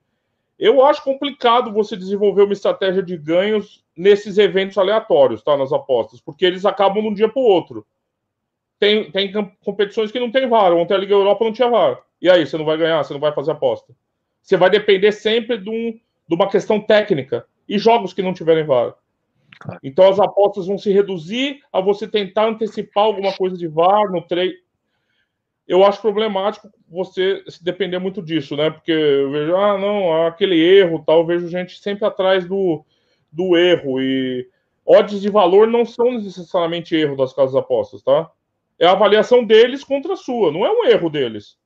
Eu acho complicado você desenvolver uma estratégia de ganhos nesses eventos aleatórios, tá? Nas apostas, porque eles acabam de um dia para o outro. Tem, tem competições que não tem VAR. Ontem a Liga Europa não tinha VAR. E aí, você não vai ganhar, você não vai fazer aposta. Você vai depender sempre de, um, de uma questão técnica. E jogos que não tiverem VAR. Então as apostas vão se reduzir a você tentar antecipar alguma coisa de VAR no treino eu acho problemático você se depender muito disso, né? Porque eu vejo, ah, não, aquele erro, tal, eu vejo gente sempre atrás do, do erro e odds de valor não são necessariamente erro das casas apostas, tá? É a avaliação deles contra a sua, não é um erro deles.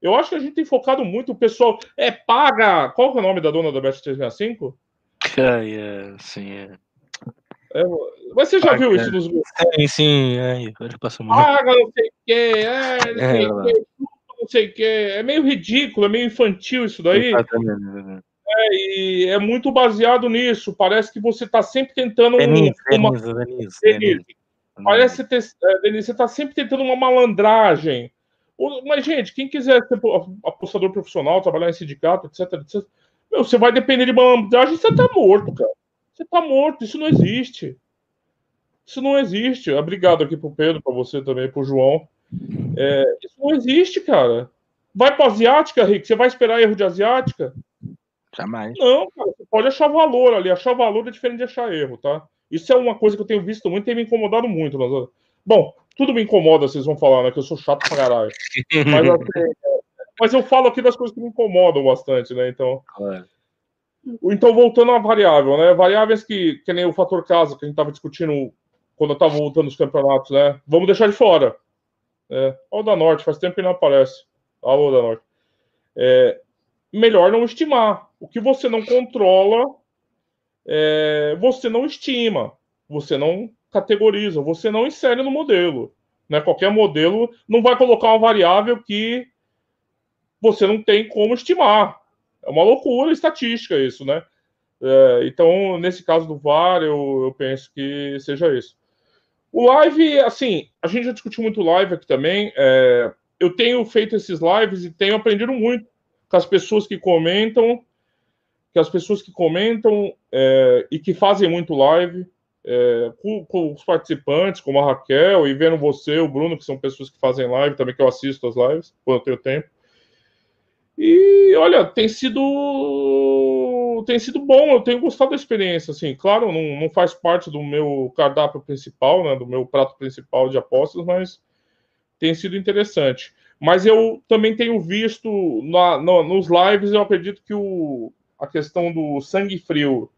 Eu acho que a gente tem focado muito, o pessoal é paga. Qual é o nome da dona da Bet 365? Ah, yeah, sim, é. É, mas você já viu isso nos Sim, sim, é, passa muito. Ah, não sei o que, é, não sei o que, não sei o que. É meio ridículo, é meio infantil isso daí. É, e é muito baseado nisso. Parece que você está sempre tentando Denise, uma. Denise, Denise, Denise. Parece ter, é, Denise, você está sempre tentando uma malandragem. Mas, gente, quem quiser ser apostador profissional, trabalhar em sindicato, etc, etc, meu, você vai depender de malandragem, você tá morto, cara. Você tá morto, isso não existe. Isso não existe. Obrigado aqui pro Pedro, para você também, pro João. É, isso não existe, cara. Vai para asiática, Rick? Você vai esperar erro de asiática? Jamais. Não, cara, você pode achar valor ali. Achar valor é diferente de achar erro, tá? Isso é uma coisa que eu tenho visto muito e tem me incomodado muito. Mas... Bom, tudo me incomoda, vocês vão falar, né? Que eu sou chato pra caralho. [laughs] Mas, assim, mas eu falo aqui das coisas que me incomodam bastante, né? Então. Claro. Então, voltando à variável, né? Variáveis que, que nem o fator casa que a gente estava discutindo quando eu estava voltando os campeonatos, né? Vamos deixar de fora. É, o da Norte, faz tempo que não aparece. O da Norte. É, melhor não estimar. O que você não controla, é, você não estima, você não categoriza, você não insere no modelo. Né? Qualquer modelo não vai colocar uma variável que você não tem como estimar. É uma loucura estatística isso, né? É, então, nesse caso do VAR, eu, eu, penso que seja isso. O live, assim, a gente já discutiu muito live aqui também. É, eu tenho feito esses lives e tenho aprendido muito com as pessoas que comentam, que as pessoas que comentam é, e que fazem muito live, é, com, com, os participantes, como a Raquel, e vendo você, o Bruno, que são pessoas que fazem live também, que eu assisto as lives quando eu tenho tempo. Olha, tem sido tem sido bom, eu tenho gostado da experiência, assim, claro, não, não faz parte do meu cardápio principal, né, do meu prato principal de apostas, mas tem sido interessante. Mas eu também tenho visto na, no, nos lives, eu acredito que o, a questão do sangue frio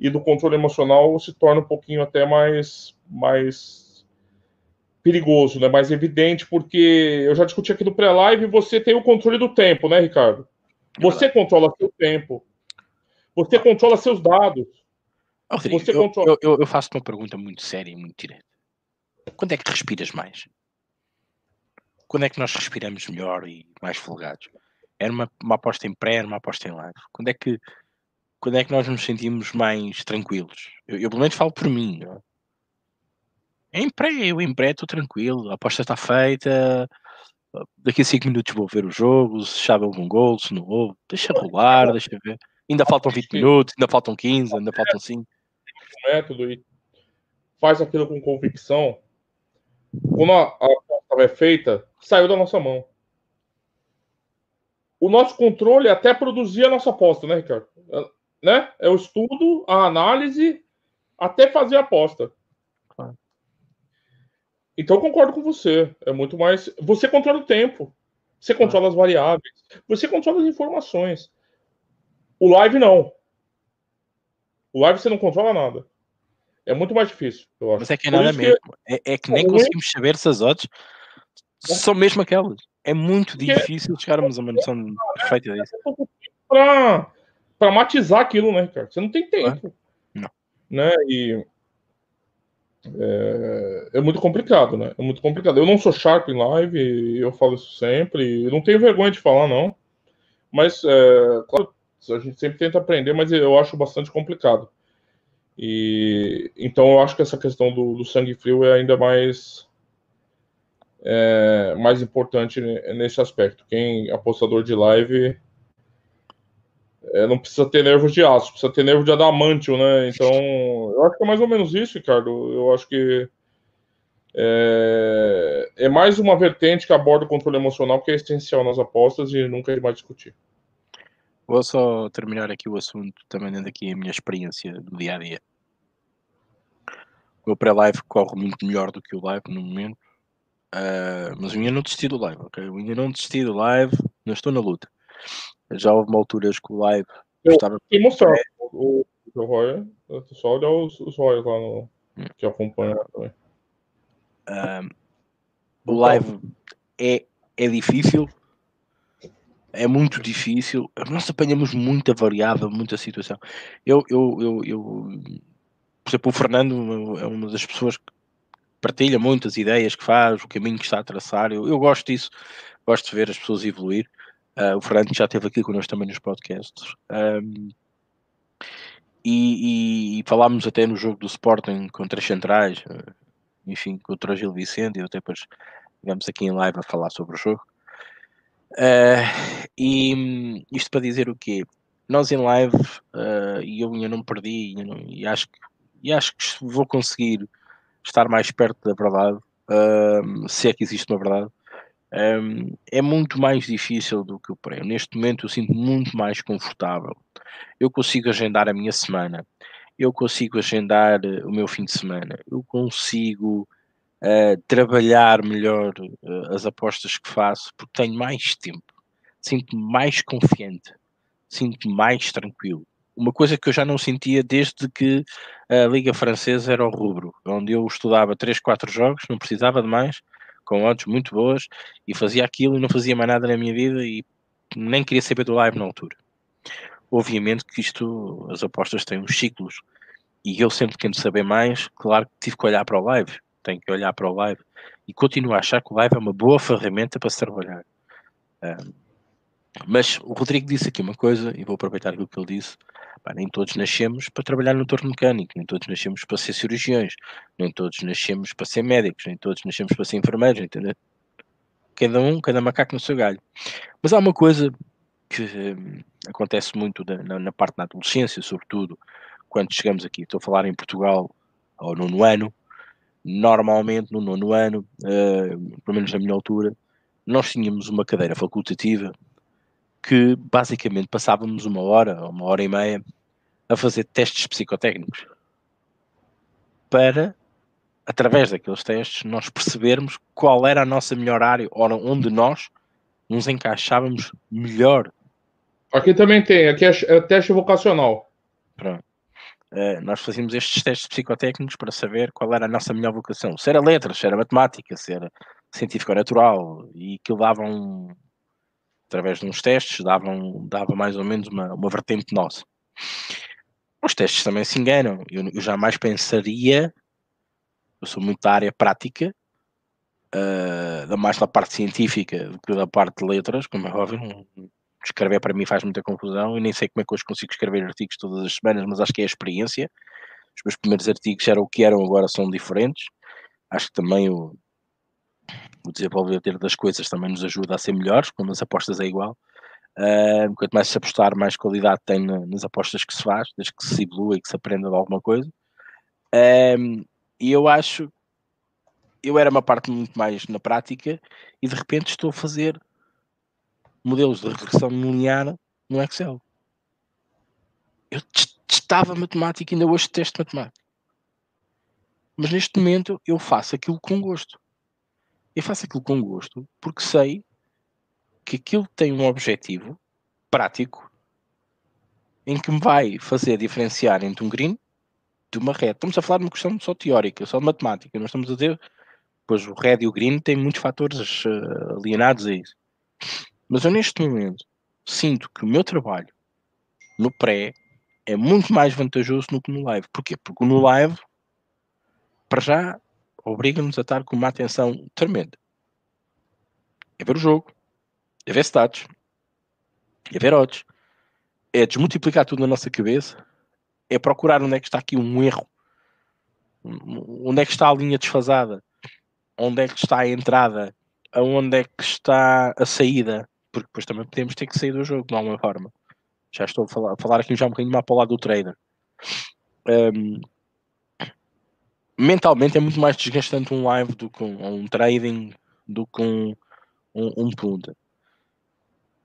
e do controle emocional se torna um pouquinho até mais, mais perigoso, né? mais evidente, porque eu já discuti aqui no pré-live, você tem o controle do tempo, né, Ricardo? Você controla seu tempo. Você controla seus dados. você eu, controla... eu, eu, faço uma pergunta muito séria e muito direta. Quando é que respiras mais? Quando é que nós respiramos melhor e mais folgados? Era uma, uma aposta em pré, era uma aposta em live. Quando é que quando é que nós nos sentimos mais tranquilos? Eu, eu pelo menos falo por mim. Não é? Em pré, eu em pré estou tranquilo, a aposta está feita. Daqui a 5 minutos vou ver o jogo, se já houve um gol, se não houve, deixa rolar, deixa ver. Ainda faltam 20 minutos, ainda faltam 15, ainda faltam 5. método e faz aquilo com convicção. Quando a aposta é feita, saiu da nossa mão. O nosso controle é até produzir a nossa aposta, né, Ricardo? né? É o estudo, a análise, até fazer a aposta. Então eu concordo com você. É muito mais. Você controla o tempo. Você controla as variáveis. Você controla as informações. O live não. O live você não controla nada. É muito mais difícil, eu acho. Mas é que é nada mesmo. Que... É, é, que nem é conseguimos saber se as odds são mesmo aquelas. É muito difícil chegarmos a uma noção perfeita disso. Para para matizar aquilo, né, Ricardo? Você não tem tempo. Não. Né? E é, é, muito complicado, né? É muito complicado. Eu não sou sharp em live, eu falo isso sempre. Eu não tenho vergonha de falar, não. Mas, é, claro, a gente sempre tenta aprender, mas eu acho bastante complicado. E então eu acho que essa questão do, do sangue frio é ainda mais é, mais importante nesse aspecto. Quem apostador de live é, não precisa ter nervos de aço, precisa ter nervo de adamantio, né? Então, eu acho que é mais ou menos isso, Ricardo. Eu acho que é, é mais uma vertente que aborda o controle emocional que é essencial nas apostas e nunca é mais discutir. Vou só terminar aqui o assunto, também dando aqui a minha experiência do dia a dia. O meu pré-live corre muito melhor do que o live no momento, uh, mas eu ainda não desisti do live, ok? Eu ainda não desisti do live, não estou na luta. Já houve alturas que o live eu estava. E mostrar o, o Roy, só olhar os, os lá no, hum. que acompanham também. Uh, o live é, é difícil, é muito difícil. Nós apanhamos muita variável, muita situação. Eu, eu, eu, eu, por exemplo, o Fernando é uma das pessoas que partilha muitas ideias que faz, o caminho que está a traçar. Eu, eu gosto disso, gosto de ver as pessoas evoluir. Uh, o Fernando já esteve aqui connosco também nos podcasts. Um, e, e, e, falámos até no jogo do Sporting contra as Centrais, uh, enfim, contra o Gil Vicente, e depois vamos aqui em live a falar sobre o jogo. Uh, e isto para dizer o quê? Nós em live, uh, e eu ainda não perdi, e, acho acho que vou conseguir estar mais perto da verdade, uh, se é que existe uma verdade. Um, é muito mais difícil do que o pré. Neste momento eu sinto muito mais confortável. Eu consigo agendar a minha semana, eu consigo agendar o meu fim de semana, eu consigo uh, trabalhar melhor uh, as apostas que faço, porque tenho mais tempo, sinto-me mais confiante, sinto-me mais tranquilo. Uma coisa que eu já não sentia desde que a Liga Francesa era o rubro, onde eu estudava 3, 4 jogos, não precisava de mais, com odds muito boas, e fazia aquilo e não fazia mais nada na minha vida e nem queria saber do live na altura. Obviamente que isto, as apostas têm uns ciclos, e eu sempre quero saber mais, claro que tive que olhar para o live tem que olhar para o live e continuo a achar que o live é uma boa ferramenta para se trabalhar. Um, mas o Rodrigo disse aqui uma coisa, e vou aproveitar aquilo que ele disse: pá, nem todos nascemos para trabalhar no torno mecânico, nem todos nascemos para ser cirurgiões, nem todos nascemos para ser médicos, nem todos nascemos para ser enfermeiros, entendeu? Cada um, cada macaco no seu galho. Mas há uma coisa que hum, acontece muito na, na, parte da adolescência, sobretudo quando chegamos aqui, estou a falar em Portugal ao nono ano, normalmente no nono ano, uh, pelo menos na minha altura, nós tínhamos uma cadeira facultativa que basicamente passávamos uma hora, uma hora e meia, a fazer testes psicotécnicos para, através daqueles testes, nós percebermos qual era a nossa melhor área, ou onde nós nos encaixávamos melhor. Aqui também tem, aqui é, é teste vocacional. Pronto. Uh, nós fazíamos estes testes psicotécnicos para saber qual era a nossa melhor vocação. Se era letras, se era matemática, se era científico ou natural, e que davam, através de uns testes, davam, dava mais ou menos uma, uma vertente nossa. Os testes também se enganam. Eu, eu jamais pensaria, eu sou muito da área prática, uh, da mais da parte científica do que da parte de letras, como é óbvio, escrever para mim faz muita confusão e nem sei como é que hoje consigo escrever artigos todas as semanas, mas acho que é a experiência. Os meus primeiros artigos eram o que eram, agora são diferentes. Acho que também o, o desenvolver das coisas também nos ajuda a ser melhores, quando as apostas é igual. Uh, quanto mais se apostar, mais qualidade tem na, nas apostas que se faz, desde que se evolua e que se aprenda de alguma coisa. Uh, e eu acho, eu era uma parte muito mais na prática e de repente estou a fazer modelos de regressão linear no Excel. Eu testava matemática e ainda hoje testo matemática. Mas neste momento eu faço aquilo com gosto. Eu faço aquilo com gosto porque sei que aquilo tem um objetivo prático em que me vai fazer diferenciar entre um green de uma red. Estamos a falar de uma questão só teórica, só de matemática. Nós estamos a dizer, pois o red e o green têm muitos fatores uh, alienados a isso. Mas eu neste momento sinto que o meu trabalho no pré é muito mais vantajoso do que no live. Porquê? Porque no live, para já, obriga-nos a estar com uma atenção tremenda. É ver o jogo, é ver stats, é ver odds, é desmultiplicar tudo na nossa cabeça, é procurar onde é que está aqui um erro, onde é que está a linha desfasada, onde é que está a entrada, aonde é que está a saída, porque depois também podemos ter que sair do jogo de alguma forma. Já estou a falar, a falar aqui já um bocadinho mais para o lado do trader. Um, mentalmente é muito mais desgastante um live do que um, um trading do que um, um, um punter.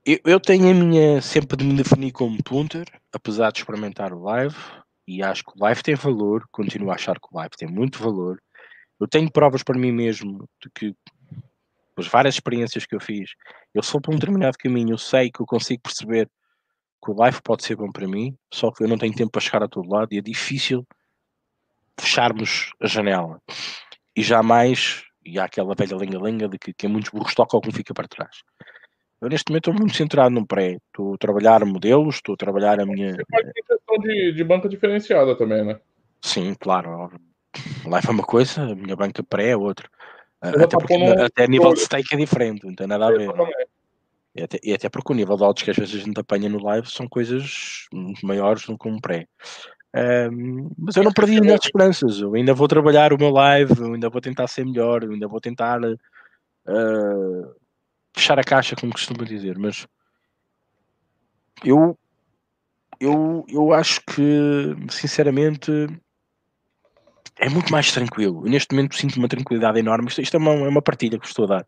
Eu, eu, tenho a minha sempre de me definir como punter, apesar de experimentar o live, e acho que o live tem valor, continuo a achar que o live tem muito valor. Eu tenho provas para mim mesmo de que as várias experiências que eu fiz, eu sou por um determinado caminho, eu sei que eu consigo perceber que o live pode ser bom para mim, só que eu não tenho tempo para chegar a todo lado e é difícil fecharmos a janela. E jamais, e há aquela velha lenga-lenga de que quem muitos burros toca algum fica para trás. Eu neste momento estou muito centrado no pré. Estou a trabalhar modelos, estou a trabalhar a minha. Você pode ter questão de, de banca diferenciada também, né? Sim, claro. Live é uma coisa, a minha banca pré é outra. Até, tá porque, até a nível de stake é diferente, não tem nada a ver. E até, e até porque o nível de odds que às vezes a gente apanha no live são coisas maiores do que um pré. Um, mas eu não perdi as esperanças. Eu ainda vou trabalhar o meu live, eu ainda vou tentar ser melhor, eu ainda vou tentar uh, fechar a caixa, como costumo dizer. Mas eu, eu, eu acho que, sinceramente, é muito mais tranquilo. Eu, neste momento sinto uma tranquilidade enorme. Isto, isto é, uma, é uma partilha que estou a dar.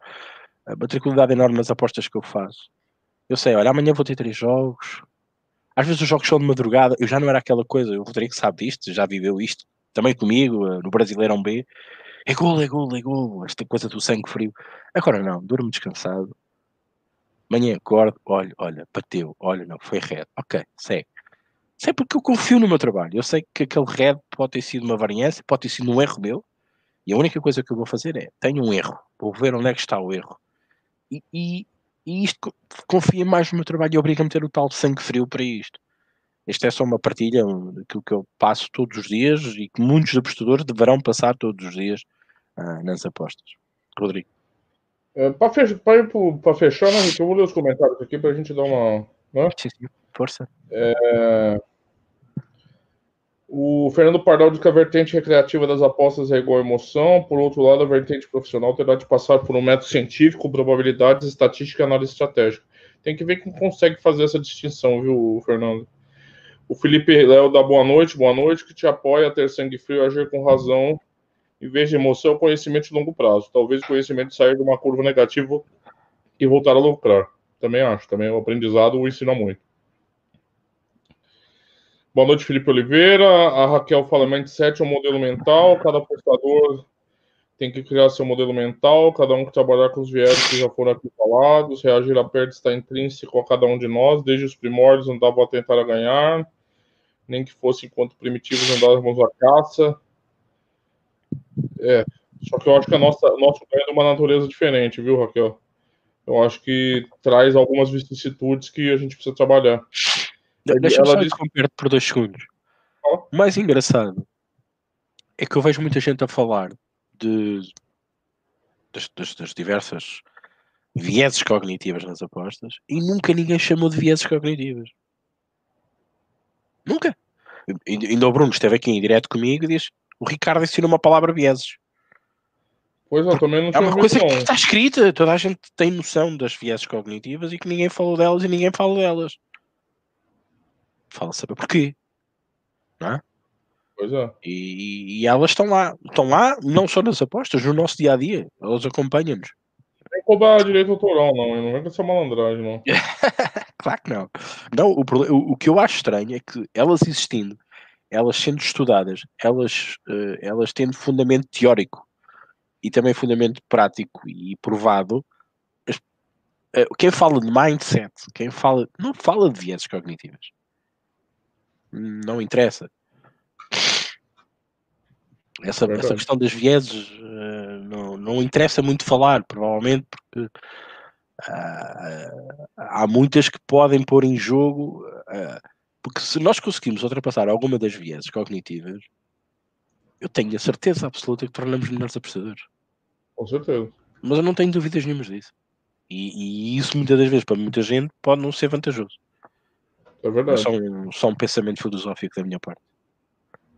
Uma tranquilidade enorme nas apostas que eu faço. Eu sei, olha, amanhã vou ter três jogos. Às vezes os jogos são de madrugada. Eu já não era aquela coisa. O Rodrigo sabe disto, já viveu isto. Também comigo, eh, no Brasileirão B. É gol, é gol, é gol. Esta coisa do sangue frio. Agora não, durmo descansado. Amanhã acordo, olha, olha, bateu, olha, não, foi red. Ok, segue. Sei porque eu confio no meu trabalho. Eu sei que aquele red pode ter sido uma variância, pode ter sido um erro meu. E a única coisa que eu vou fazer é: tenho um erro, vou ver onde é que está o erro. E, e isto confia mais no meu trabalho e obriga-me a ter o tal sangue frio para isto. Esta é só uma partilha daquilo que eu passo todos os dias e que muitos apostadores deverão passar todos os dias uh, nas apostas. Rodrigo. É, para fechar, fechar né, eu vou ler os comentários aqui para a gente dar uma. Né? Sim, sim, força. É, o Fernando Pardal diz que a vertente recreativa das apostas é igual emoção. Por outro lado, a vertente profissional terá de passar por um método científico, probabilidades, estatística e análise estratégica. Tem que ver quem consegue fazer essa distinção, viu, Fernando? O Felipe Léo dá boa noite, boa noite, que te apoia a ter sangue frio, agir com razão, em vez de emoção, conhecimento de longo prazo. Talvez o conhecimento sair de uma curva negativa e voltar a lucrar. Também acho, também o aprendizado o ensina muito. Boa noite, Felipe Oliveira. A Raquel fala: mindset é um modelo mental. Cada apostador tem que criar seu modelo mental. Cada um que trabalhar com os viés que já foram aqui falados. Reagir a perda está intrínseco a cada um de nós. Desde os primórdios dava a tentar ganhar. Nem que fosse enquanto primitivos andávamos à caça. É. Só que eu acho que a nossa, nosso ganho é de uma natureza diferente, viu, Raquel? Eu acho que traz algumas vicissitudes que a gente precisa trabalhar. Deixa ela eu só disse... interromper por dois segundos. O mais engraçado é que eu vejo muita gente a falar de das, das, das diversas vieses cognitivas nas apostas e nunca ninguém chamou de vieses cognitivas. Nunca. Ainda o Bruno esteve aqui em direto comigo e diz: o Ricardo ensinou uma palavra vieses. Pois eu também não É uma coisa que está escrita, toda a gente tem noção das vieses cognitivas e que ninguém falou delas e ninguém fala delas. Fala saber porquê. Não é? Pois é. E, e, elas estão lá. Estão lá, não só nas apostas, no nosso dia a dia. Elas acompanham-nos. Nem cobrar direito autoral, não. Não vem com essa malandragem, não. [laughs] claro que não. Não, o, o, o que eu acho estranho é que elas existindo, elas sendo estudadas, elas, uh, elas tendo fundamento teórico e também fundamento prático e provado, uh, quem fala de mindset, quem fala, não fala de vieses cognitivas. Não interessa. Essa, é essa questão das vieses uh, não, não interessa muito falar, provavelmente, porque uh, há muitas que podem pôr em jogo. Uh, porque se nós conseguimos ultrapassar alguma das vieses cognitivas, eu tenho a certeza absoluta que tornamos melhores apreciadores. Com certeza. Mas eu não tenho dúvidas nenhumas disso. E, e, isso muitas das vezes para muita gente pode não ser vantajoso. É verdade. É só um, só um pensamento filosófico da minha parte.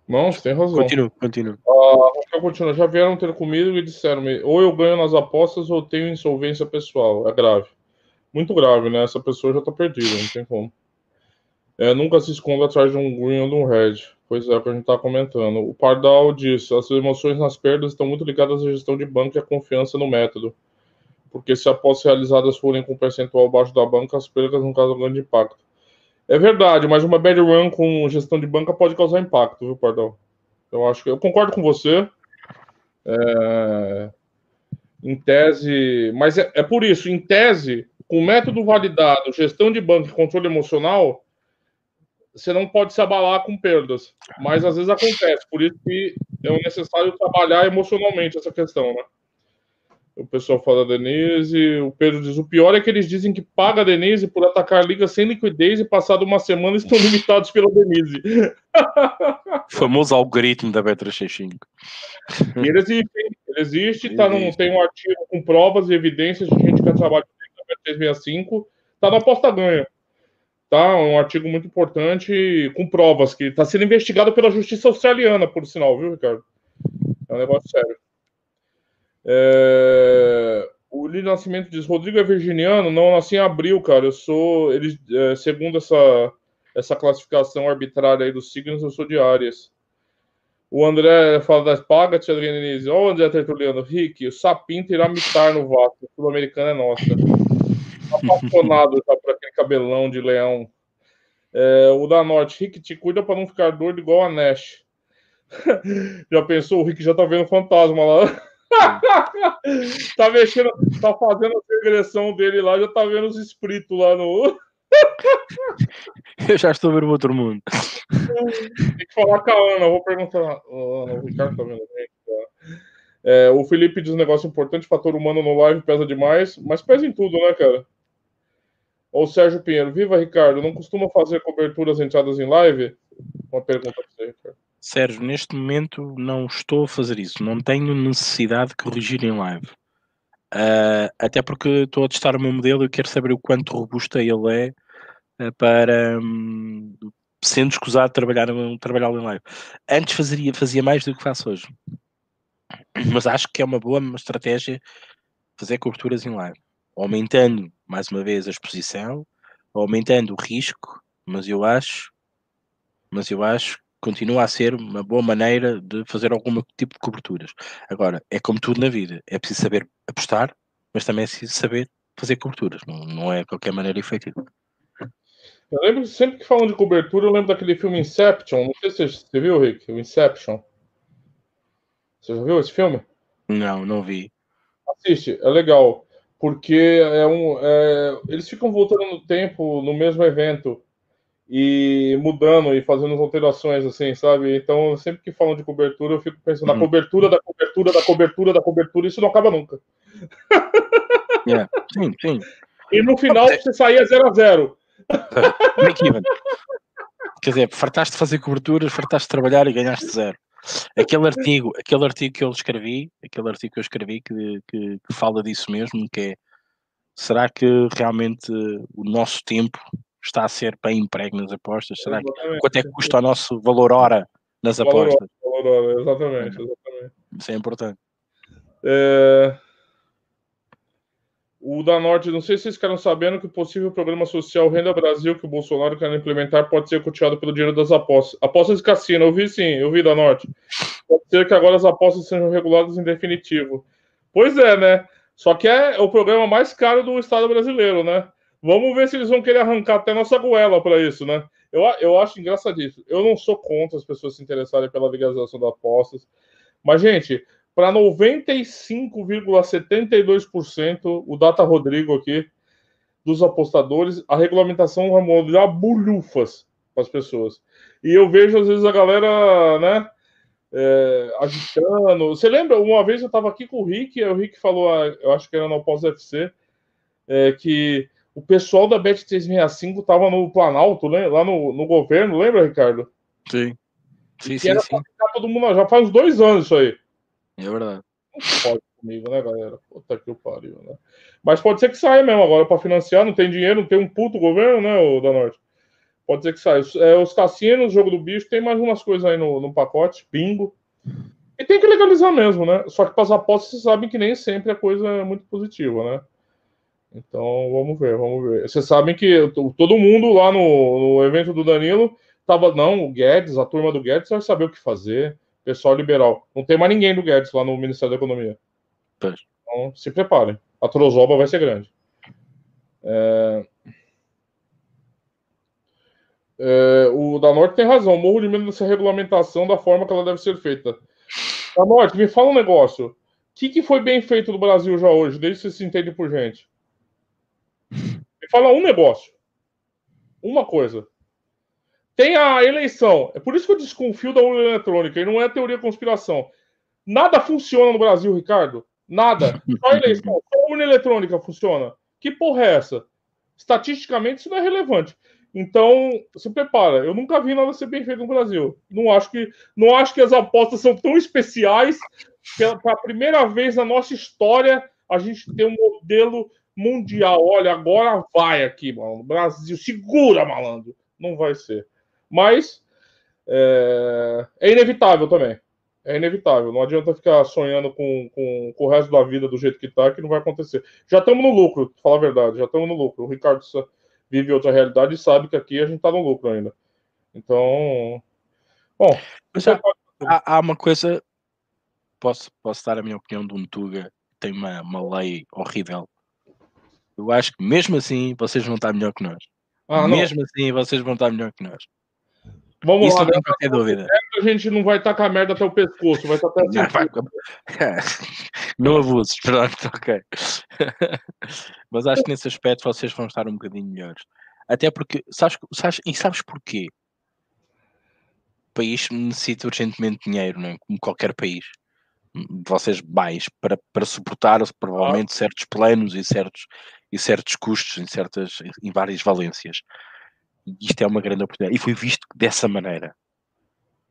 Não, você tem razão. Continua, continua. Ah, continua. Já vieram ter comigo e disseram-me: ou eu ganho nas apostas ou tenho insolvência pessoal. É grave. Muito grave, né? Essa pessoa já tá perdida, não tem como. É, nunca se esconda atrás de um green ou de um red. Pois é, o que a gente tá comentando. O Pardal disse: as emoções nas perdas estão muito ligadas à gestão de banco e à confiança no método. Porque se apostas realizadas forem com percentual abaixo da banca, as perdas não causam grande impacto. É verdade, mas uma bad run com gestão de banca pode causar impacto, viu, Pardal? Eu acho que eu concordo com você. É, em tese, mas é, é, por isso, em tese, com método validado, gestão de banco e controle emocional, você não pode se abalar com perdas. Mas às vezes acontece, por isso que é necessário trabalhar emocionalmente essa questão, né? O pessoal fala da Denise. O Pedro diz: o pior é que eles dizem que paga a Denise por atacar a liga sem liquidez e passado uma semana estão limitados pela Denise. O famoso algoritmo da B365. E ele existe, ele existe, tá num, tem um artigo com provas e evidências de gente que trabalha na B365, tá na aposta ganha. Tá? Um artigo muito importante com provas, que está sendo investigado pela justiça australiana, por sinal, viu, Ricardo? É um negócio sério. É... O Lili Nascimento diz: Rodrigo é virginiano? Não, nasci em abril, cara. Eu sou. Ele, é, segundo essa, essa classificação arbitrária aí dos signos, eu sou de Áries. O André fala das pagas, Adriana Denise. Ó, o André Tertuliano. Rick, o Sapinto irá mitar no Vasco. O sul-americano é nossa. Apaixonado já por aquele cabelão de leão. É, o da Norte. Rick, te cuida para não ficar doido igual a Nash. [laughs] já pensou? O Rick já tá vendo fantasma lá. [laughs] tá mexendo, tá fazendo a regressão dele lá, já tá vendo os espíritos lá no. [laughs] Eu já estou vendo outro mundo. Tem que falar com a Ana, vou perguntar. Ana, o Ricardo tá vendo tá? É, o Felipe diz um negócio importante: fator humano no live pesa demais, mas pesa em tudo, né, cara? Ou Sérgio Pinheiro, viva Ricardo, não costuma fazer coberturas entradas em live? Uma pergunta para você, Ricardo. Sérgio, neste momento não estou a fazer isso. Não tenho necessidade de corrigir em live. Uh, até porque estou a testar o meu modelo e quero saber o quanto robusta ele é uh, para, um, sendo escusado, trabalhar, trabalhar em live. Antes fazia, fazia mais do que faço hoje. Mas acho que é uma boa estratégia fazer coberturas em live. Aumentando, mais uma vez, a exposição, aumentando o risco, mas eu acho, mas eu acho continua a ser uma boa maneira de fazer algum tipo de coberturas. Agora, é como tudo na vida, é preciso saber apostar, mas também é preciso saber fazer coberturas, não, não é de qualquer maneira efetivo. Eu lembro sempre que falam de cobertura, eu lembro daquele filme Inception, não sei se você viu, Rick, o Inception. Você já viu esse filme? Não, não vi. Assiste, é legal, porque é um, é, eles ficam voltando no tempo no mesmo evento e mudando e fazendo alterações, assim, sabe? Então, sempre que falam de cobertura, eu fico pensando na uhum. cobertura da cobertura da cobertura da cobertura, isso não acaba nunca. Yeah. Sim, sim. E no final você saía 0 a 0 Quer dizer, fartaste de fazer coberturas, fartaste de trabalhar e ganhaste zero. Aquele artigo, aquele artigo que eu escrevi, aquele artigo que eu escrevi que, que, que fala disso mesmo, que é será que realmente o nosso tempo está a ser bem emprego nas apostas? Será que, quanto é que custa o nosso valor hora nas valor apostas? Valor hora, exatamente, exatamente. Isso é importante. É... O da Norte, não sei se vocês ficaram sabendo que o possível programa social Renda Brasil que o Bolsonaro quer implementar pode ser continuado pelo dinheiro das apostas. Apostas de cassino, eu vi sim, eu vi da Norte. Pode ser que agora as apostas sejam reguladas em definitivo. Pois é, né? Só que é o programa mais caro do Estado brasileiro, né? Vamos ver se eles vão querer arrancar até nossa goela para isso, né? Eu, eu acho engraçadíssimo. Eu não sou contra as pessoas se interessarem pela legalização das apostas. Mas, gente, para 95,72%, o Data Rodrigo aqui, dos apostadores, a regulamentação vai mudar bulhufas para as pessoas. E eu vejo, às vezes, a galera, né, é, agitando. Você lembra? Uma vez eu estava aqui com o Rick, o Rick falou, ah, eu acho que era no pós-FC, é, que o pessoal da Bet365 estava no Planalto, né, lá no, no governo, lembra, Ricardo? Sim. Sim, sim, era sim. pra todo mundo, já faz uns dois anos isso aí. É verdade. Não pode comigo, né, galera? Puta que pariu, né? Mas pode ser que saia mesmo agora para financiar, não tem dinheiro, não tem um puto governo, né, o da Norte? Pode ser que saia. É, os cassinos, jogo do bicho, tem mais umas coisas aí no, no pacote, bingo. E tem que legalizar mesmo, né? Só que para as apostas vocês sabem que nem sempre a coisa é muito positiva, né? Então, vamos ver, vamos ver. Vocês sabem que todo mundo lá no, no evento do Danilo tava, não, o Guedes, a turma do Guedes vai saber o que fazer, pessoal liberal. Não tem mais ninguém do Guedes lá no Ministério da Economia. Então, se preparem. A trozoba vai ser grande. É... É, o da Norte tem razão. Morro de medo dessa regulamentação da forma que ela deve ser feita. Da Norte, me fala um negócio. O que, que foi bem feito no Brasil já hoje, desde que você se entende por gente? Fala um negócio. Uma coisa. Tem a eleição. É por isso que eu desconfio da urna eletrônica. E não é teoria conspiração. Nada funciona no Brasil, Ricardo. Nada. Só a eleição. Só a urna eletrônica funciona. Que porra é essa? Estatisticamente, isso não é relevante. Então, se prepara. Eu nunca vi nada ser bem feito no Brasil. Não acho que, não acho que as apostas são tão especiais pela primeira vez na nossa história a gente tem um modelo mundial. Olha, agora vai aqui, mano. Brasil, segura, malandro. Não vai ser. Mas é, é inevitável também. É inevitável. Não adianta ficar sonhando com, com, com, o resto da vida do jeito que tá, que não vai acontecer. Já estamos no lucro, falar a verdade. Já estamos no lucro. O Ricardo vive outra realidade e sabe que aqui a gente está no lucro ainda. Então, bom. Mas há, há, há, uma coisa, posso, posso dar a minha opinião de um Tuga, tem uma, uma lei horrível. Eu acho que mesmo assim vocês vão estar melhor que nós. Ah, mesmo assim vocês vão estar melhor que nós. Vamos Isso lá, não tem dúvida. A gente não vai estar com a merda até o pescoço, vai estar até não, vai... [laughs] não abuses, pronto, ok. [laughs] Mas acho que nesse aspecto vocês vão estar um bocadinho melhores. Até porque, sabes, sabes, e sabes porquê? O país necessita urgentemente dinheiro, não é? como qualquer país. Vocês mais para, para suportar provavelmente ah. certos planos e certos, e certos custos em, certas, em várias valências isto é uma grande oportunidade. E foi visto dessa maneira.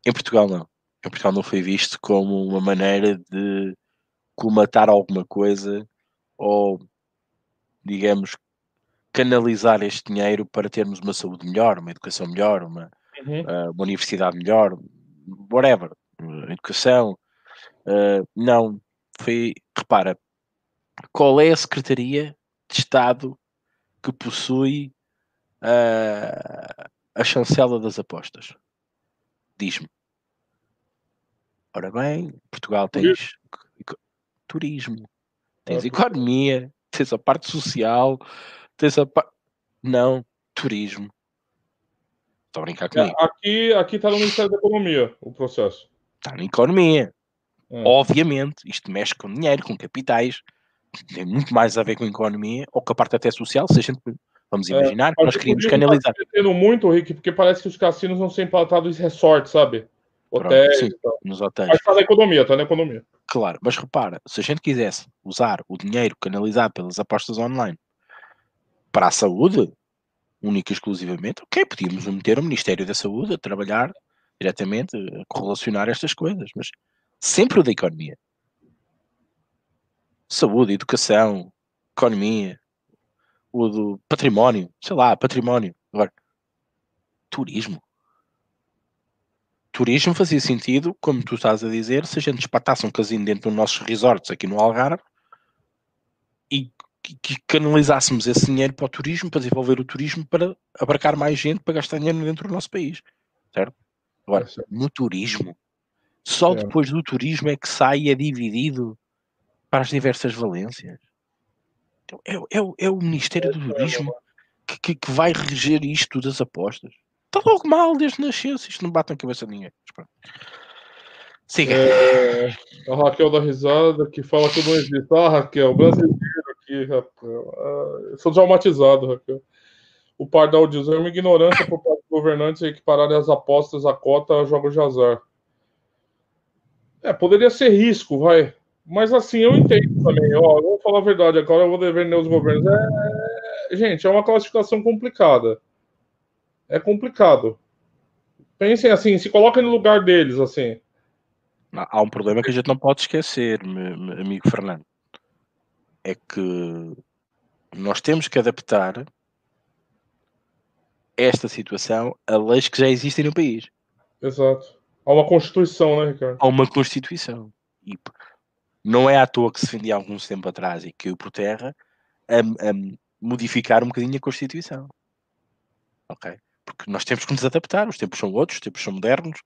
Em Portugal não. Em Portugal não foi visto como uma maneira de colmatar alguma coisa ou, digamos, canalizar este dinheiro para termos uma saúde melhor, uma educação melhor, uma, uhum. uh, uma universidade melhor, whatever, educação. Uh, não, foi, repara, qual é a Secretaria de Estado que possui a, a chancela das apostas. Diz-me. Ora bem, Portugal tens turismo, tens economia, tens a parte social, tens a parte. Não, turismo. Estou a brincar é, comigo. Aqui, aqui está no Ministério da Economia o processo. Está na economia. É. Obviamente, isto mexe com dinheiro, com capitais, tem muito mais a ver com a economia ou com a parte até social, se a gente Vamos é, imaginar é, nós queríamos canalizar. Tá muito, Rick, porque parece que os cassinos não são implantados em resorts, sabe? Hotéis. Sim, nos hotéis. Mas está na economia, está na economia. Claro, mas repara, se a gente quisesse usar o dinheiro canalizado pelas apostas online para a saúde, única e exclusivamente, ok, podíamos meter o Ministério da Saúde a trabalhar diretamente, a correlacionar estas coisas, mas sempre o da economia. Saúde, educação, economia, o do património, sei lá, património. Agora, turismo. Turismo fazia sentido, como tu estás a dizer, se a gente espatasse um casino dentro dos nossos resorts aqui no Algarve e que canalizássemos esse dinheiro para o turismo, para desenvolver o turismo, para abarcar mais gente, para gastar dinheiro dentro do nosso país. Certo? Agora, no turismo, só é. depois do turismo é que sai e é dividido para as diversas valências. É, é, é o Ministério do Turismo que, que, que, vai reger isto das apostas. Está logo mal desde nascença, isto não bate na cabeça de ninguém. Siga. É, a Raquel da risada que fala que não existe. Ah, Raquel, brasileiro aqui, Raquel. Ah, sou traumatizado, Raquel. O Pardal diz: é uma ignorância por parte dos governantes equipararem as apostas à cota a jogos de azar. É, poderia ser risco, vai. Mas assim, eu entendo também. Ó, vou falar a verdade, agora eu vou defender os governos. É, gente, é uma classificação complicada. É complicado. Pensem assim, se coloquem no lugar deles, assim. Há um problema que a gente não pode esquecer, meu amigo Fernando. É que nós temos que adaptar esta situação a leis que já existem no país. Exato. Há uma Constituição, né, Ricardo? Há uma Constituição. E não é à toa que se defendia há alguns tempo atrás e caiu por terra a, a modificar um bocadinho a Constituição. Ok? Porque nós temos que nos adaptar, os tempos são outros, os tempos são modernos,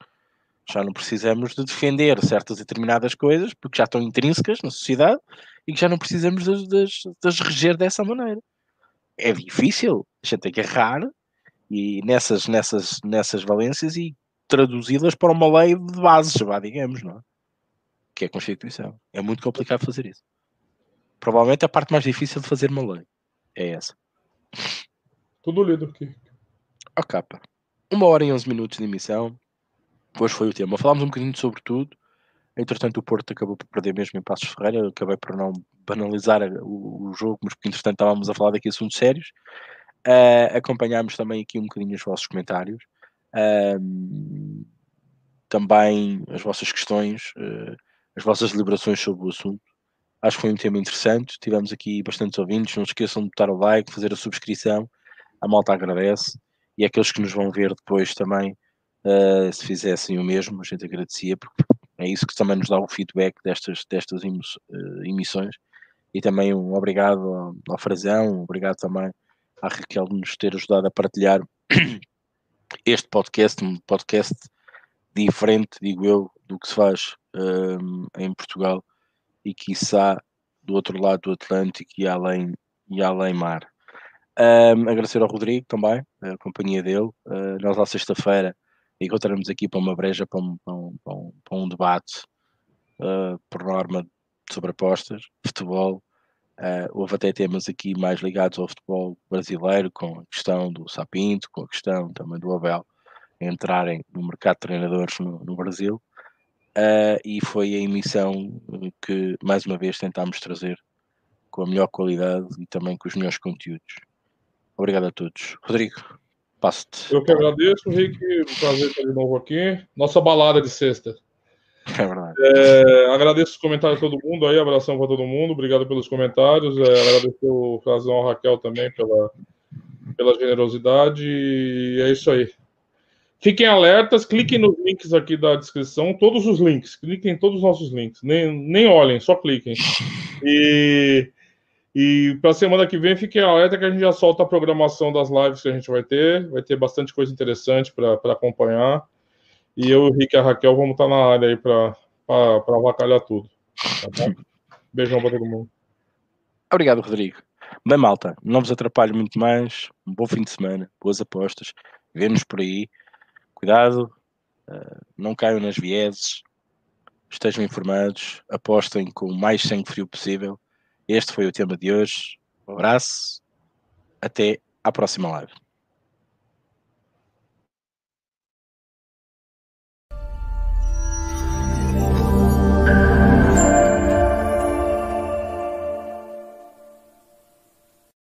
já não precisamos de defender certas determinadas coisas porque já estão intrínsecas na sociedade e que já não precisamos de, de as reger dessa maneira. É difícil, a gente tem que errar e nessas, nessas, nessas valências e traduzi-las para uma lei de bases, vá, digamos, não é? que é a Constituição. É muito complicado fazer isso. Provavelmente a parte mais difícil de fazer uma lei é essa. Tudo lido aqui. A capa. Uma hora e onze minutos de emissão. Hoje foi o tema. Falámos um bocadinho sobre tudo. Entretanto, o Porto acabou por perder mesmo em Passos Ferreira. Eu acabei por não banalizar o, o jogo, mas porque entretanto estávamos a falar daqui assuntos sérios. Uh, acompanhámos também aqui um bocadinho os vossos comentários. Uh, também as vossas questões. Uh, as vossas deliberações sobre o assunto. Acho que foi um tema interessante. Tivemos aqui bastantes ouvintes. Não se esqueçam de botar o like, fazer a subscrição. A malta agradece. E aqueles que nos vão ver depois também, uh, se fizessem o mesmo, a gente agradecia, porque é isso que também nos dá o feedback destas, destas uh, emissões. E também um obrigado ao, ao Frazão, um obrigado também à Raquel de nos ter ajudado a partilhar este podcast, um podcast diferente, digo eu, do que se faz um, em Portugal e quiçá do outro lado do Atlântico e além, e além mar. Um, agradecer ao Rodrigo também, a companhia dele. Uh, nós, à sexta-feira, encontramos aqui para uma breja, para um, para um, para um, para um debate, uh, por norma, sobre apostas, futebol. Uh, houve até temas aqui mais ligados ao futebol brasileiro, com a questão do Sapinto, com a questão também do Abel entrarem no mercado de treinadores no, no Brasil uh, e foi a emissão que mais uma vez tentámos trazer com a melhor qualidade e também com os melhores conteúdos. Obrigado a todos. Rodrigo, passo-te. Eu que agradeço, Rick. Um prazer estar de novo aqui. Nossa balada de sexta. [laughs] É verdade. É, agradeço os comentários de todo mundo aí, abração para todo mundo, obrigado pelos comentários. É, agradecer o Frazão ao Raquel também pela, pela generosidade. E é isso aí. Fiquem alertas, cliquem nos links aqui da descrição, todos os links, cliquem em todos os nossos links, nem, nem olhem, só cliquem. [laughs] E, e para a semana que vem, fiquem alerta que a gente já solta a programação das lives que a gente vai ter, vai ter bastante coisa interessante para acompanhar. E eu, o Rick e a Raquel vamos estar na área aí para avacalhar tudo. Tá Beijão para todo mundo. Obrigado, Rodrigo. Bem, malta, não vos atrapalho muito mais. Um bom fim de semana, boas apostas. Vemos por aí cuidado, uh, não caiam nas vieses, estejam informados, apostem com o mais sangue frio possível. Este foi o tema de hoje. Um abraço, até à próxima live.